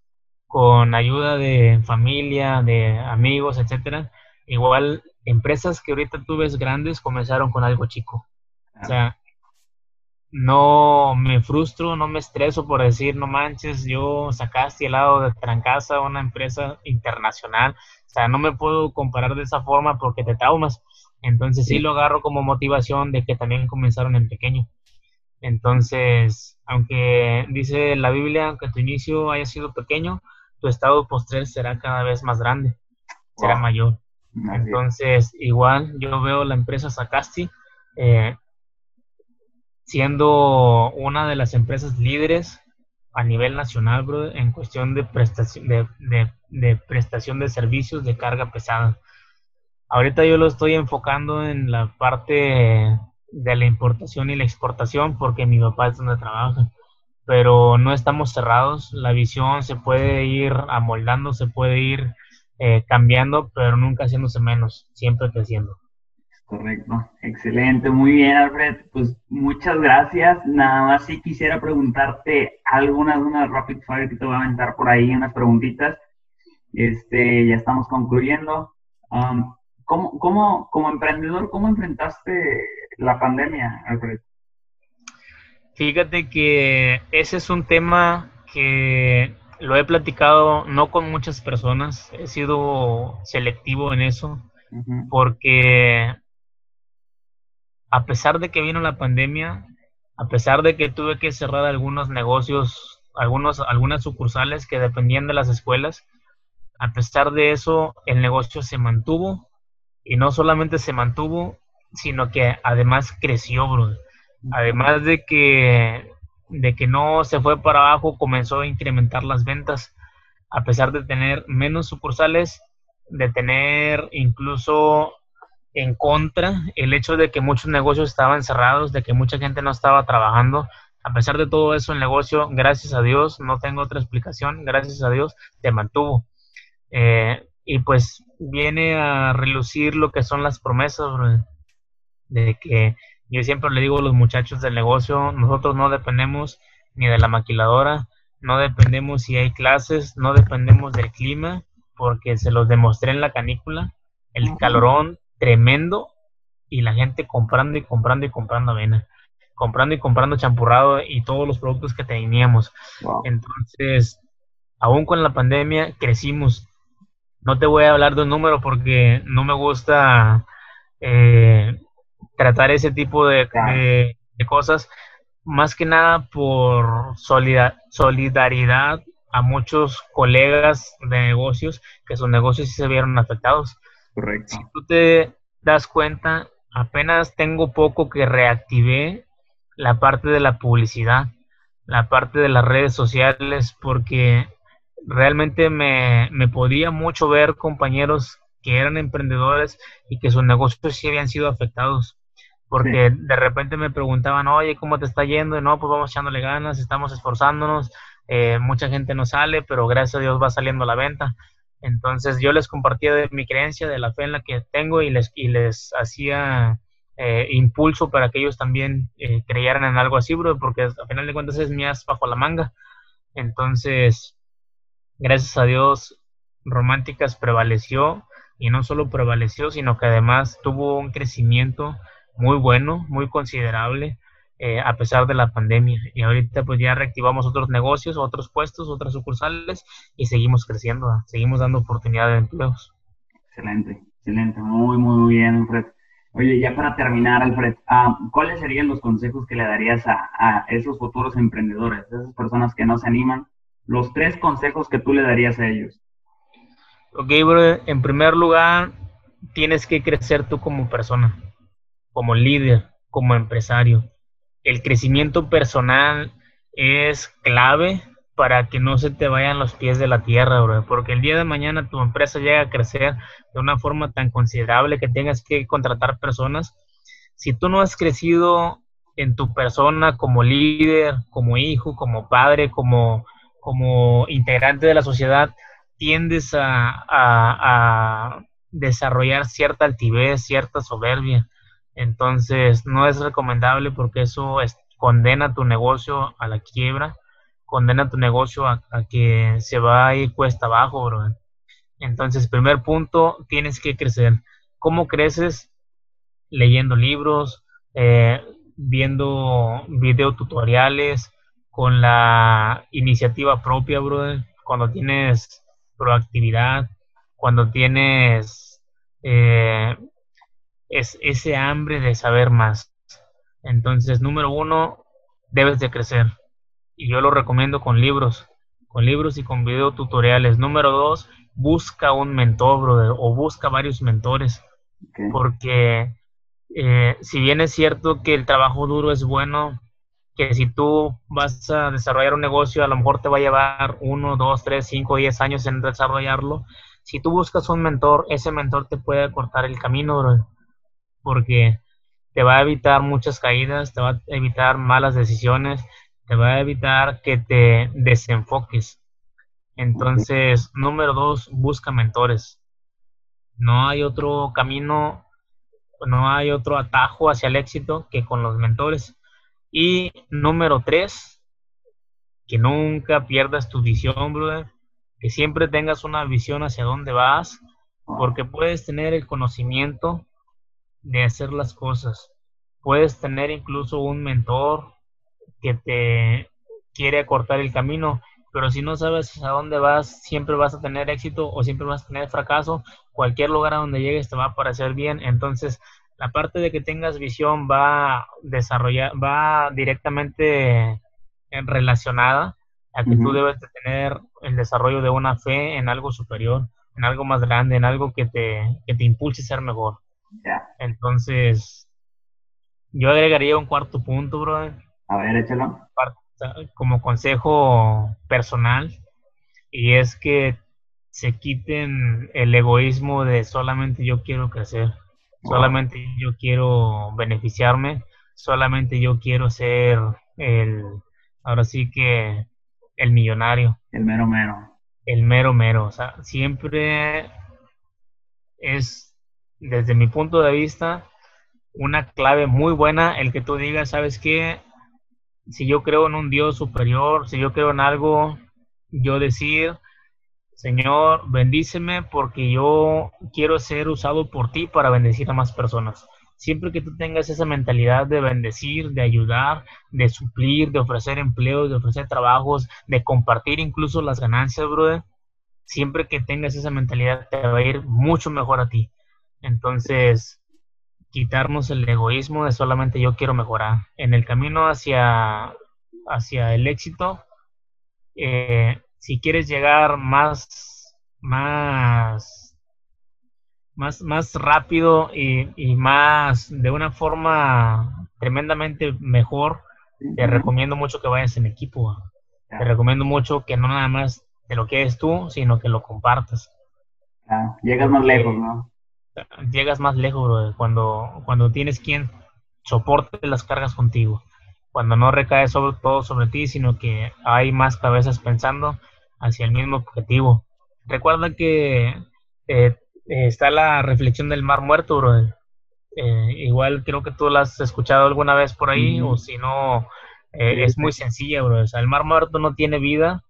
con ayuda de familia, de amigos, etcétera, igual empresas que ahorita tú ves grandes comenzaron con algo chico. O sea, no me frustro, no me estreso por decir, no manches, yo sacaste el lado de Trancasa, una empresa internacional, o sea, no me puedo comparar de esa forma porque te traumas. Entonces sí, lo agarro como motivación de que también comenzaron en pequeño. Entonces, aunque dice la Biblia, aunque tu inicio haya sido pequeño, tu estado postrer será cada vez más grande, será mayor. Entonces, igual yo veo la empresa Sacasti, eh, siendo una de las empresas líderes a nivel nacional, bro, en cuestión de prestación de, de, prestación de servicios de carga pesada. Ahorita yo lo estoy enfocando en la parte de la importación y la exportación porque mi papá es donde trabaja. Pero no estamos cerrados, la visión se puede ir amoldando, se puede ir eh, cambiando, pero nunca haciéndose menos, siempre creciendo. Correcto, excelente, muy bien Alfred, pues muchas gracias. Nada más si quisiera preguntarte algunas, una rapid fire que te voy a aventar por ahí, unas preguntitas. Este, ya estamos concluyendo. Um, ¿cómo, cómo, como emprendedor, cómo enfrentaste la pandemia, Alfred? Fíjate que ese es un tema que lo he platicado no con muchas personas, he sido selectivo en eso, porque a pesar de que vino la pandemia, a pesar de que tuve que cerrar algunos negocios, algunos, algunas sucursales que dependían de las escuelas, a pesar de eso, el negocio se mantuvo y no solamente se mantuvo, sino que además creció, bro. Además de que, de que no se fue para abajo, comenzó a incrementar las ventas, a pesar de tener menos sucursales, de tener incluso en contra el hecho de que muchos negocios estaban cerrados, de que mucha gente no estaba trabajando. A pesar de todo eso, el negocio, gracias a Dios, no tengo otra explicación, gracias a Dios, se mantuvo. Eh, y pues viene a relucir lo que son las promesas, de que yo siempre le digo a los muchachos del negocio, nosotros no dependemos ni de la maquiladora, no dependemos si hay clases, no dependemos del clima, porque se los demostré en la canícula, el calorón tremendo y la gente comprando y comprando y comprando avena, comprando y comprando champurrado y todos los productos que teníamos. Entonces, aún con la pandemia crecimos. No te voy a hablar de un número porque no me gusta eh, tratar ese tipo de, cosas, más que nada por solidaridad a muchos colegas de negocios que sus negocios sí se vieron afectados. Correcto. Si tú te das cuenta, apenas tengo poco que reactivé la parte de la publicidad, la parte de las redes sociales, porque realmente me, me podía mucho ver compañeros que eran emprendedores y que sus negocios sí habían sido afectados. Porque de repente me preguntaban, oye, ¿cómo te está yendo? Y no, pues vamos echándole ganas, estamos esforzándonos, eh, mucha gente no sale, pero gracias a Dios va saliendo la venta. Entonces yo les compartía de mi creencia, de la fe en la que tengo y les, y les hacía eh, impulso para que ellos también eh, creyeran en algo así, bro, porque a final de cuentas es mi as bajo la manga. Entonces, gracias a Dios, Románticas prevaleció y no solo prevaleció, sino que además tuvo un crecimiento muy bueno, muy considerable. Eh, a pesar de la pandemia. Y ahorita pues ya reactivamos otros negocios, otros puestos, otras sucursales y seguimos creciendo, seguimos dando oportunidad de empleos. Excelente, excelente, muy, muy bien, Alfred. Oye, ya para terminar, Alfred, ah, ¿cuáles serían los consejos que le darías a, esos futuros emprendedores, a esas personas que no se animan? Los tres consejos que tú le darías a ellos. Ok, bro, en primer lugar, tienes que crecer tú como persona, como líder, como empresario el crecimiento personal es clave para que no se te vayan los pies de la tierra, bro, porque el día de mañana tu empresa llega a crecer de una forma tan considerable que tengas que contratar personas. Si tú no has crecido en tu persona como líder, como hijo, como padre, como, como integrante de la sociedad, tiendes a, desarrollar cierta altivez, cierta soberbia. Entonces, no es recomendable porque eso condena tu negocio a la quiebra, condena tu negocio a, que se va a ir cuesta abajo. Entonces, primer punto, tienes que crecer. ¿Cómo creces? Leyendo libros, eh, viendo videotutoriales, con la iniciativa propia, bro. Cuando tienes proactividad, cuando tienes eh, es ese hambre de saber más. Entonces, número uno, debes de crecer. Y yo lo recomiendo con libros, con libros y con video tutoriales. Número dos, busca un mentor, brother, o busca varios mentores. Porque eh, si bien es cierto que el trabajo duro es bueno, que si tú vas a desarrollar un negocio, a lo mejor te va a llevar uno, dos, tres, cinco, diez años en desarrollarlo. Si tú buscas un mentor, ese mentor te puede cortar el camino, brother porque te va a evitar muchas caídas, te va a evitar malas decisiones, te va a evitar que te desenfoques. Entonces, número dos, busca mentores. No hay otro camino, no hay otro atajo hacia el éxito que con los mentores. Y número tres, que nunca pierdas tu visión, brother. Que siempre tengas una visión hacia dónde vas, porque puedes tener el conocimiento de hacer las cosas. Puedes tener incluso un mentor que te quiere acortar el camino, pero si no sabes a dónde vas, siempre vas a tener éxito o siempre vas a tener fracaso. Cualquier lugar a donde llegues te va a parecer bien. Entonces, la parte de que tengas visión va desarrollar, va directamente relacionada a que tú debes de tener el desarrollo de una fe en algo superior, en algo más grande, en algo que te, que te impulse a ser mejor. Entonces, yo agregaría un cuarto punto, brother. A ver, échalo. Como consejo personal, y es que se quiten el egoísmo de solamente yo quiero crecer, solamente yo quiero beneficiarme, solamente yo quiero ser el, ahora sí que el millonario. El mero mero. El mero mero. O sea, siempre es, desde mi punto de vista, una clave muy buena el que tú digas, ¿sabes qué? Si yo creo en un Dios superior, si yo creo en algo, yo decir, Señor, bendíceme porque yo quiero ser usado por ti para bendecir a más personas siempre que tú tengas esa mentalidad de bendecir, de ayudar, de suplir, de ofrecer empleos, de ofrecer trabajos, de compartir incluso las ganancias, brother, siempre que tengas esa mentalidad te va a ir mucho mejor a ti. Entonces, quitarnos el egoísmo de solamente yo quiero mejorar. En el camino hacia, hacia el éxito, eh, si quieres llegar más, más más, más rápido y, más de una forma tremendamente mejor, te recomiendo mucho que vayas en equipo. Te recomiendo mucho que no nada más te lo quedes tú, sino que lo compartas. llegas más lejos, ¿no? Llegas más lejos, cuando, cuando tienes quien soporte las cargas contigo. Cuando no recae sobre todo sobre ti, sino que hay más cabezas pensando hacia el mismo objetivo. Recuerda que eh, eh, está la reflexión del mar muerto, bro. Eh, igual creo que tú la has escuchado alguna vez por ahí, o si no, eh, es muy sencilla, bro. O sea, el mar muerto no tiene vida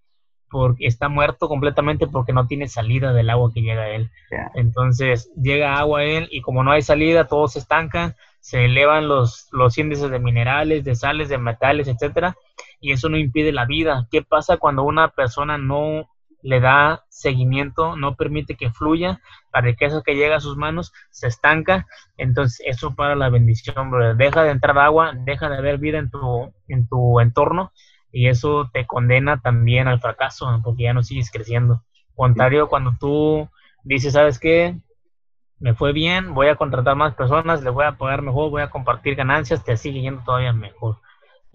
porque está muerto completamente porque no tiene salida del agua que llega a él. Entonces llega agua a él y como no hay salida, todo se estanca, se elevan los, los índices de minerales, de sales, de metales, etcétera, y eso no impide la vida. ¿Qué pasa cuando una persona no le da seguimiento, no permite que fluya, la riqueza que llega a sus manos se estanca, entonces eso para la bendición, deja de entrar agua, deja de haber vida en tu, en tu entorno y eso te condena también al fracaso, porque ya no sigues creciendo. Contrario, cuando tú dices, ¿sabes qué? Me fue bien, voy a contratar más personas, le voy a pagar mejor, voy a compartir ganancias, te sigue yendo todavía mejor.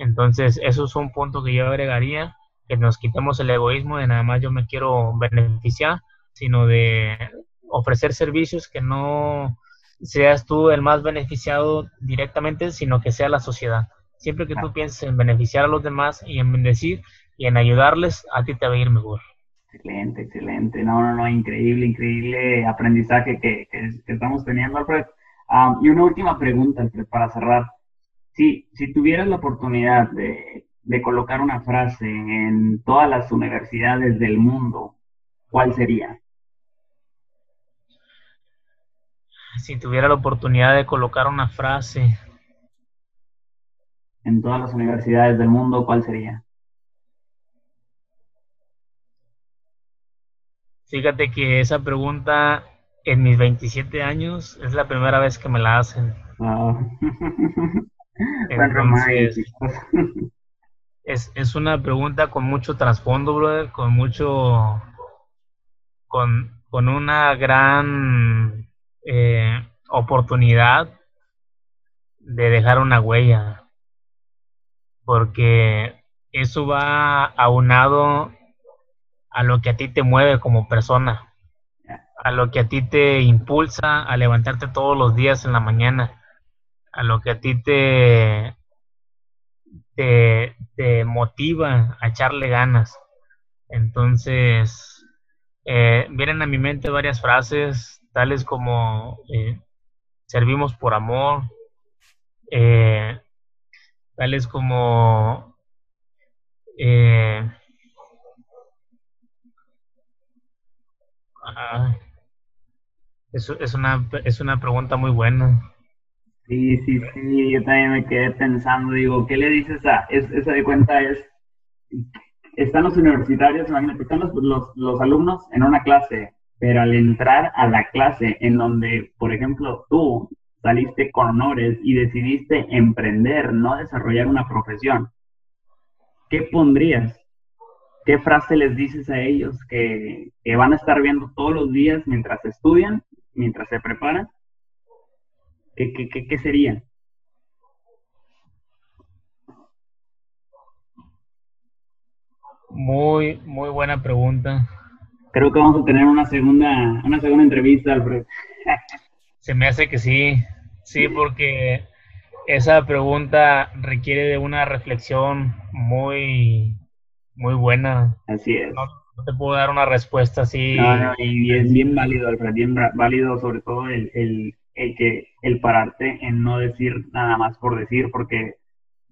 Entonces, eso es un punto que yo agregaría que nos quitemos el egoísmo de nada más yo me quiero beneficiar, sino de ofrecer servicios que no seas tú el más beneficiado directamente, sino que sea la sociedad. Siempre que tú pienses en beneficiar a los demás y en bendecir y en ayudarles, a ti te va a ir mejor. Excelente, excelente. No, no, no, increíble, increíble aprendizaje que, estamos teniendo, Alfred. y una última pregunta, Alfred, para cerrar. Si, si tuvieras la oportunidad de de colocar una frase en todas las universidades del mundo, ¿cuál sería? Si tuviera la oportunidad de colocar una frase. En todas las universidades del mundo, ¿cuál sería? Fíjate que esa pregunta en mis 27 años es la primera vez que me la hacen. Es, es una pregunta con mucho trasfondo, brother, con mucho, con, con una gran eh, oportunidad de dejar una huella, porque eso va aunado a lo que a ti te mueve como persona, a lo que a ti te impulsa a levantarte todos los días en la mañana, a lo que a ti te, te, motiva a echarle ganas. Entonces, eh, vienen a mi mente varias frases, tales como eh, servimos por amor, eh, tales como Es, es, una, es una pregunta muy buena. Sí, sí, sí, yo también me quedé pensando, digo, ¿qué le dices a, es, esa de cuenta es, están los universitarios, imagínate, están los, los, los alumnos en una clase, pero al entrar a la clase en donde, por ejemplo, tú saliste con honores y decidiste emprender, no desarrollar una profesión, ¿qué pondrías? ¿Qué frase les dices a ellos que, que van a estar viendo todos los días mientras estudian, mientras se preparan? ¿Qué, qué, qué, qué sería? Muy, muy buena pregunta. Creo que vamos a tener una segunda, una segunda entrevista, Alfred. Se me hace que sí, sí, porque esa pregunta requiere de una reflexión muy, muy buena. Así es. No, no te puedo dar una respuesta así. No, no, y es bien válido, Alfred, bien válido sobre todo el, el, el, que, el pararte en no decir nada más por decir, porque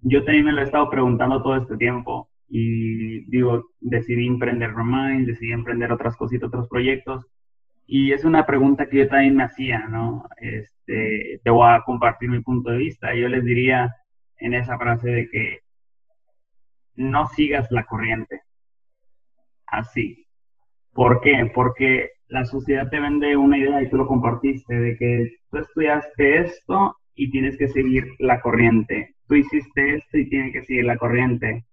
yo también me lo he estado preguntando todo este tiempo y digo, decidí emprender Romain, decidí emprender otras cositas, otros proyectos. Y es una pregunta que yo también me hacía, ¿no? Este, te voy a compartir mi punto de vista. Yo les diría en esa frase de que no sigas la corriente. Así. ¿Por qué? Porque la sociedad te vende una idea y tú lo compartiste de que tú estudiaste esto y tienes que seguir la corriente. Tú hiciste esto y tienes que seguir la corriente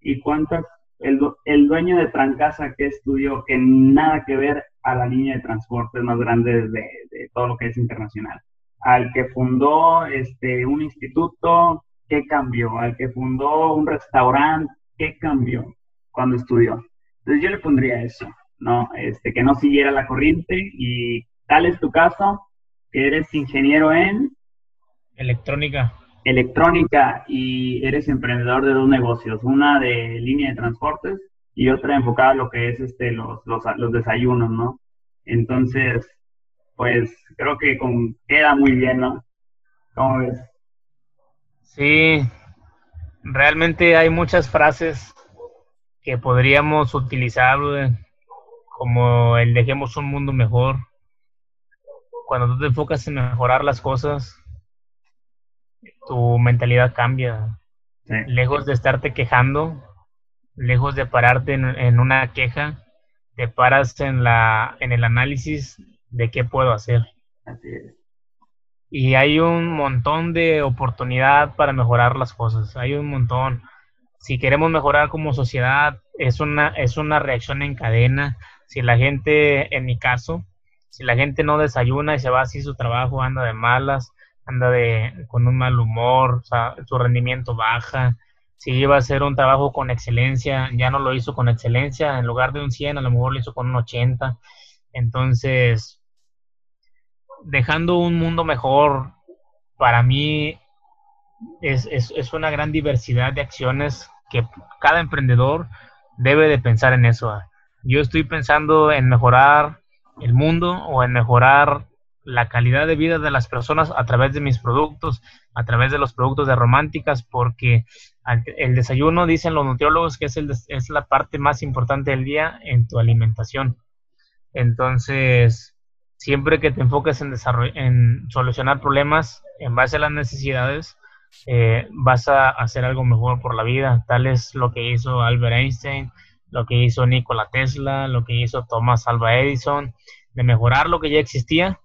y cuántas, el, el dueño de Trancasa que estudió, que nada que ver a la línea de transporte más grande de, de todo lo que es internacional. Al que fundó este, un instituto, ¿qué cambió? Al que fundó un restaurante, ¿qué cambió cuando estudió? Entonces yo le pondría eso, ¿no? Este, que no siguiera la corriente y tal es tu caso, que eres ingeniero en... Electrónica electrónica y eres emprendedor de dos negocios, una de línea de transportes y otra enfocada a lo que es este los, los, los desayunos, ¿no? Entonces, pues creo que con, queda muy bien, ¿no? ¿Cómo ves? Sí, realmente hay muchas frases que podríamos utilizar como el dejemos un mundo mejor. Cuando tú te enfocas en mejorar las cosas, tu mentalidad cambia. Sí. Lejos de estarte quejando, lejos de pararte en, en, una queja, te paras en, la, en el análisis de qué puedo hacer. Así es. Y hay un montón de oportunidad para mejorar las cosas. Hay un montón. Si queremos mejorar como sociedad, es una, es una reacción en cadena. Si la gente, en mi caso, si la gente no desayuna y se va así su trabajo, anda de malas, anda de, con un mal humor, su rendimiento baja. Si iba a hacer un trabajo con excelencia, ya no lo hizo con excelencia. En lugar de un 100, a lo mejor lo hizo con un 80. Entonces, dejando un mundo mejor, para mí es, es, es una gran diversidad de acciones que cada emprendedor debe de pensar en eso. Yo estoy pensando en mejorar el mundo o en mejorar la calidad de vida de las personas a través de mis productos, a través de los productos de románticas, porque el desayuno, dicen los nutriólogos, que es, el, es la parte más importante del día en tu alimentación. Entonces, siempre que te enfoques en, en solucionar problemas en base a las necesidades, eh, vas a hacer algo mejor por la vida. Tal es lo que hizo Albert Einstein, lo que hizo Nikola Tesla, lo que hizo Thomas Alva Edison, de mejorar lo que ya existía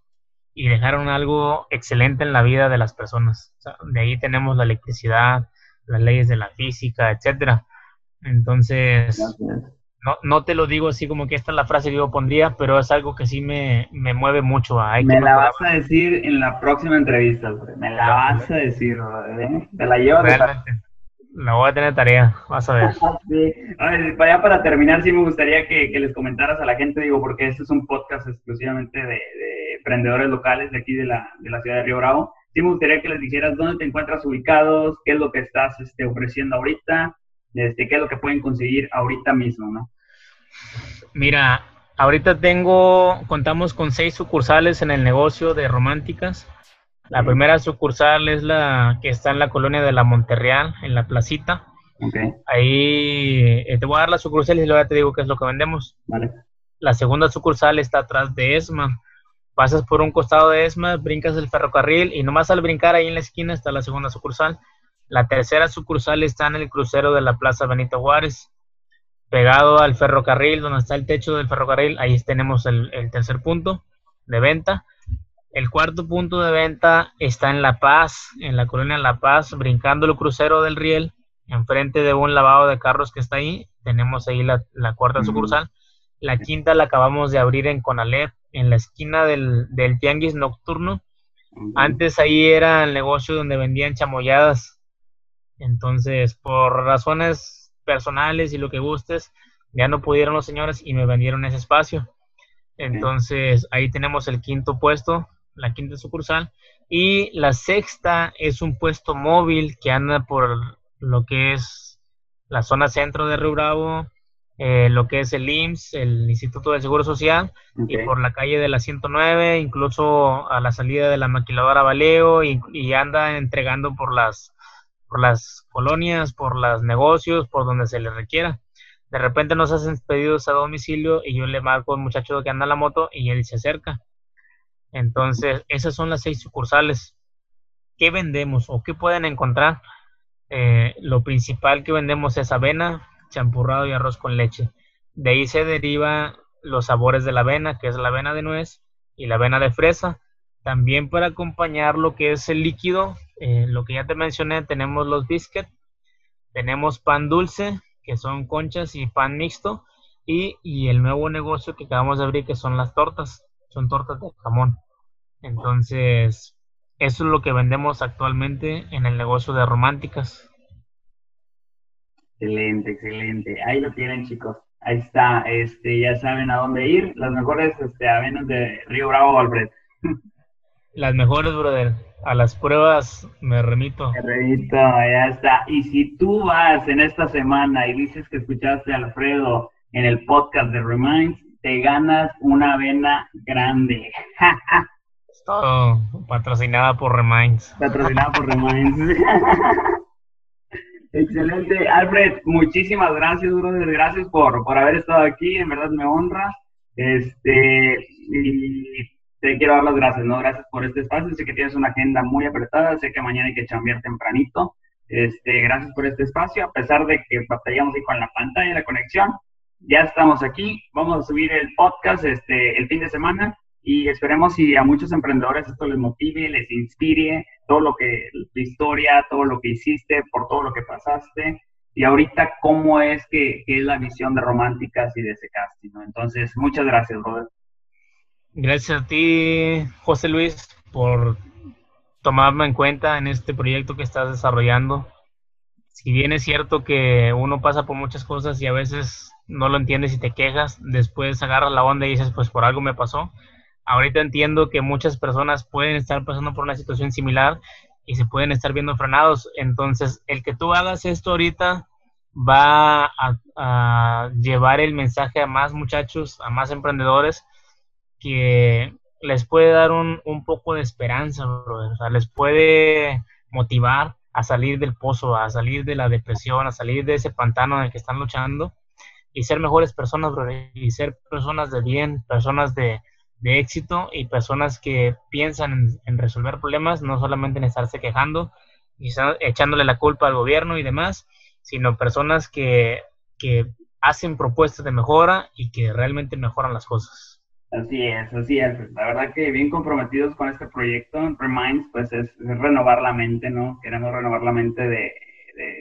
y dejaron algo excelente en la vida de las personas. O sea, de ahí tenemos la electricidad, las leyes de la física, etcétera. Entonces, no, no te lo digo así como que esta es la frase que yo pondría, pero es algo que sí me, me mueve mucho. Hay me la vas a decir en la próxima entrevista, me la vas a decir, ¿eh? te la llevo. Realmente. La voy a tener tarea, vas a ver. sí. ver, ya para terminar, sí me gustaría que, que, les comentaras a la gente, digo, porque este es un podcast exclusivamente de, de emprendedores locales de aquí de la, de la ciudad de Río Bravo. Sí me gustaría que les dijeras dónde te encuentras ubicados, qué es lo que estás este, ofreciendo ahorita, este, qué es lo que pueden conseguir ahorita mismo, ¿no? Mira, ahorita tengo, contamos con seis sucursales en el negocio de románticas. La primera sucursal es la que está en la colonia de la Monterreal, en la placita. Okay. Ahí eh, te voy a dar las sucursales y luego te digo qué es lo que vendemos. Vale. La segunda sucursal está atrás de ESMA. pasas por un costado de ESMA, brincas el ferrocarril y nomás al brincar ahí en la esquina está la segunda sucursal. La tercera sucursal está en el crucero de la Plaza Benito Juárez, pegado al ferrocarril, donde está el techo del ferrocarril, ahí tenemos el, tercer punto de venta. El cuarto punto de venta está en La Paz, en la colonia La Paz, brincando el crucero del riel, enfrente de un lavado de carros que está ahí. Tenemos ahí la, cuarta sucursal. La quinta la acabamos de abrir en Conalep, en la esquina del, del tianguis nocturno. Antes ahí era el negocio donde vendían chamoyadas. Entonces, por razones personales y lo que gustes, ya no pudieron los señores y me vendieron ese espacio. Entonces, ahí tenemos el quinto puesto, la quinta sucursal. Y la sexta es un puesto móvil que anda por lo que es la zona centro de Río Bravo, eh, lo que es el IMSS, el Instituto de Seguro Social, y por la calle de la 109, incluso a la salida de la maquiladora Valeo, y, anda entregando por las, por las colonias, por los negocios, por donde se le requiera. De repente nos hacen pedidos a domicilio y yo le marco al muchacho que anda en la moto y él se acerca. Entonces, esas son las seis sucursales. ¿Qué vendemos o qué pueden encontrar? Eh, lo principal que vendemos es avena, champurrado y arroz con leche. De ahí se deriva los sabores de la avena, que es la avena de nuez y la avena de fresa. También para acompañar lo que es el líquido, eh, lo que ya te mencioné, tenemos los biscuits, tenemos pan dulce, que son conchas y pan mixto, y, y el nuevo negocio que acabamos de abrir, que son las tortas, son tortas de jamón. Entonces, eso es lo que vendemos actualmente en el negocio de románticas. Excelente, excelente. Ahí lo tienen, chicos. Ahí está. Este, ya saben a dónde ir. Las mejores este, avenas de Río Bravo, Alfred. Las mejores, brother. A las pruebas me remito. Me remito, ya está. Y si tú vas en esta semana y dices que escuchaste a Alfredo en el podcast de Reminds, te ganas una avena grande. patrocinada por Reminds. Patrocinada por Reminds. Excelente. Alfred, muchísimas gracias, brother. Gracias por, por haber estado aquí. En verdad me honra. Este, y te quiero dar las gracias, ¿no? Gracias por este espacio. Sé que tienes una agenda muy apretada. Sé que mañana hay que chambear tempranito. Este, gracias por este espacio. A pesar de que batallamos ahí con la pantalla y la conexión, ya estamos aquí. Vamos a subir el podcast este, el fin de semana y esperemos si a muchos emprendedores esto les motive, les inspire, todo lo que, tu historia, todo lo que hiciste, por todo lo que pasaste, y ahorita cómo es que, es la visión de Románticas y de ese casting, ¿no? Entonces, muchas gracias, brother. Gracias a ti, José Luis, por tomarme en cuenta en este proyecto que estás desarrollando. Si bien es cierto que uno pasa por muchas cosas y a veces no lo entiendes y te quejas, después agarras la onda y dices, pues por algo me pasó ahorita entiendo que muchas personas pueden estar pasando por una situación similar y se pueden estar viendo frenados. Entonces, el que tú hagas esto ahorita va a, llevar el mensaje a más muchachos, a más emprendedores, que les puede dar un, poco de esperanza. O sea, les puede motivar a salir del pozo, a salir de la depresión, a salir de ese pantano en el que están luchando y ser mejores personas, y ser personas de bien, personas de, de éxito y personas que piensan en, resolver problemas, no solamente en estarse quejando y echándole la culpa al gobierno y demás, sino personas que, que hacen propuestas de mejora y que realmente mejoran las cosas. Así es, así es. La verdad que bien comprometidos con este proyecto, Reminds, pues es, renovar la mente, ¿no? Queremos renovar la mente de,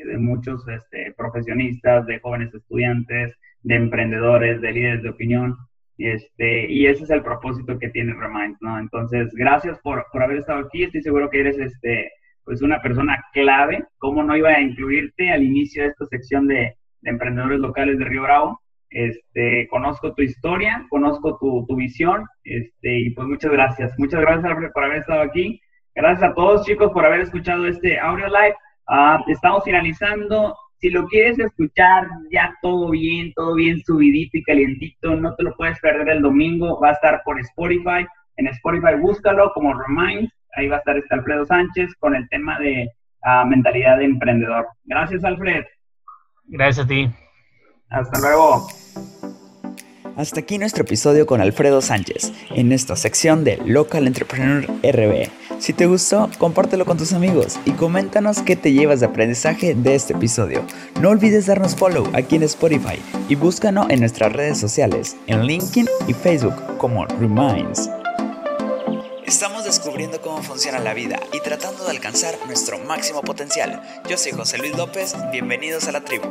de, muchos este, profesionistas, de jóvenes estudiantes, de emprendedores, de líderes de opinión, este, y ese es el propósito que tiene Remind, ¿no? Entonces, gracias por, por, haber estado aquí. Estoy seguro que eres este, pues una persona clave. ¿Cómo no iba a incluirte al inicio de esta sección de, de emprendedores locales de Río Bravo? Este, conozco tu historia, conozco tu, tu, visión, este, y pues muchas gracias. Muchas gracias, por haber estado aquí. Gracias a todos, chicos, por haber escuchado este audio live. Ah, estamos finalizando si lo quieres escuchar ya todo bien, todo bien subidito y calientito, no te lo puedes perder el domingo, va a estar por Spotify. En Spotify búscalo como Remind, ahí va a estar este Alfredo Sánchez con el tema de uh, mentalidad de emprendedor. Gracias, Alfred. Gracias a ti. Hasta luego. Hasta aquí nuestro episodio con Alfredo Sánchez, en esta sección de Local Entrepreneur RB. Si te gustó, compártelo con tus amigos y coméntanos qué te llevas de aprendizaje de este episodio. No olvides darnos follow aquí en Spotify y búscanos en nuestras redes sociales, en LinkedIn y Facebook como Reminds. Estamos descubriendo cómo funciona la vida y tratando de alcanzar nuestro máximo potencial. Yo soy José Luis López, bienvenidos a la tribu.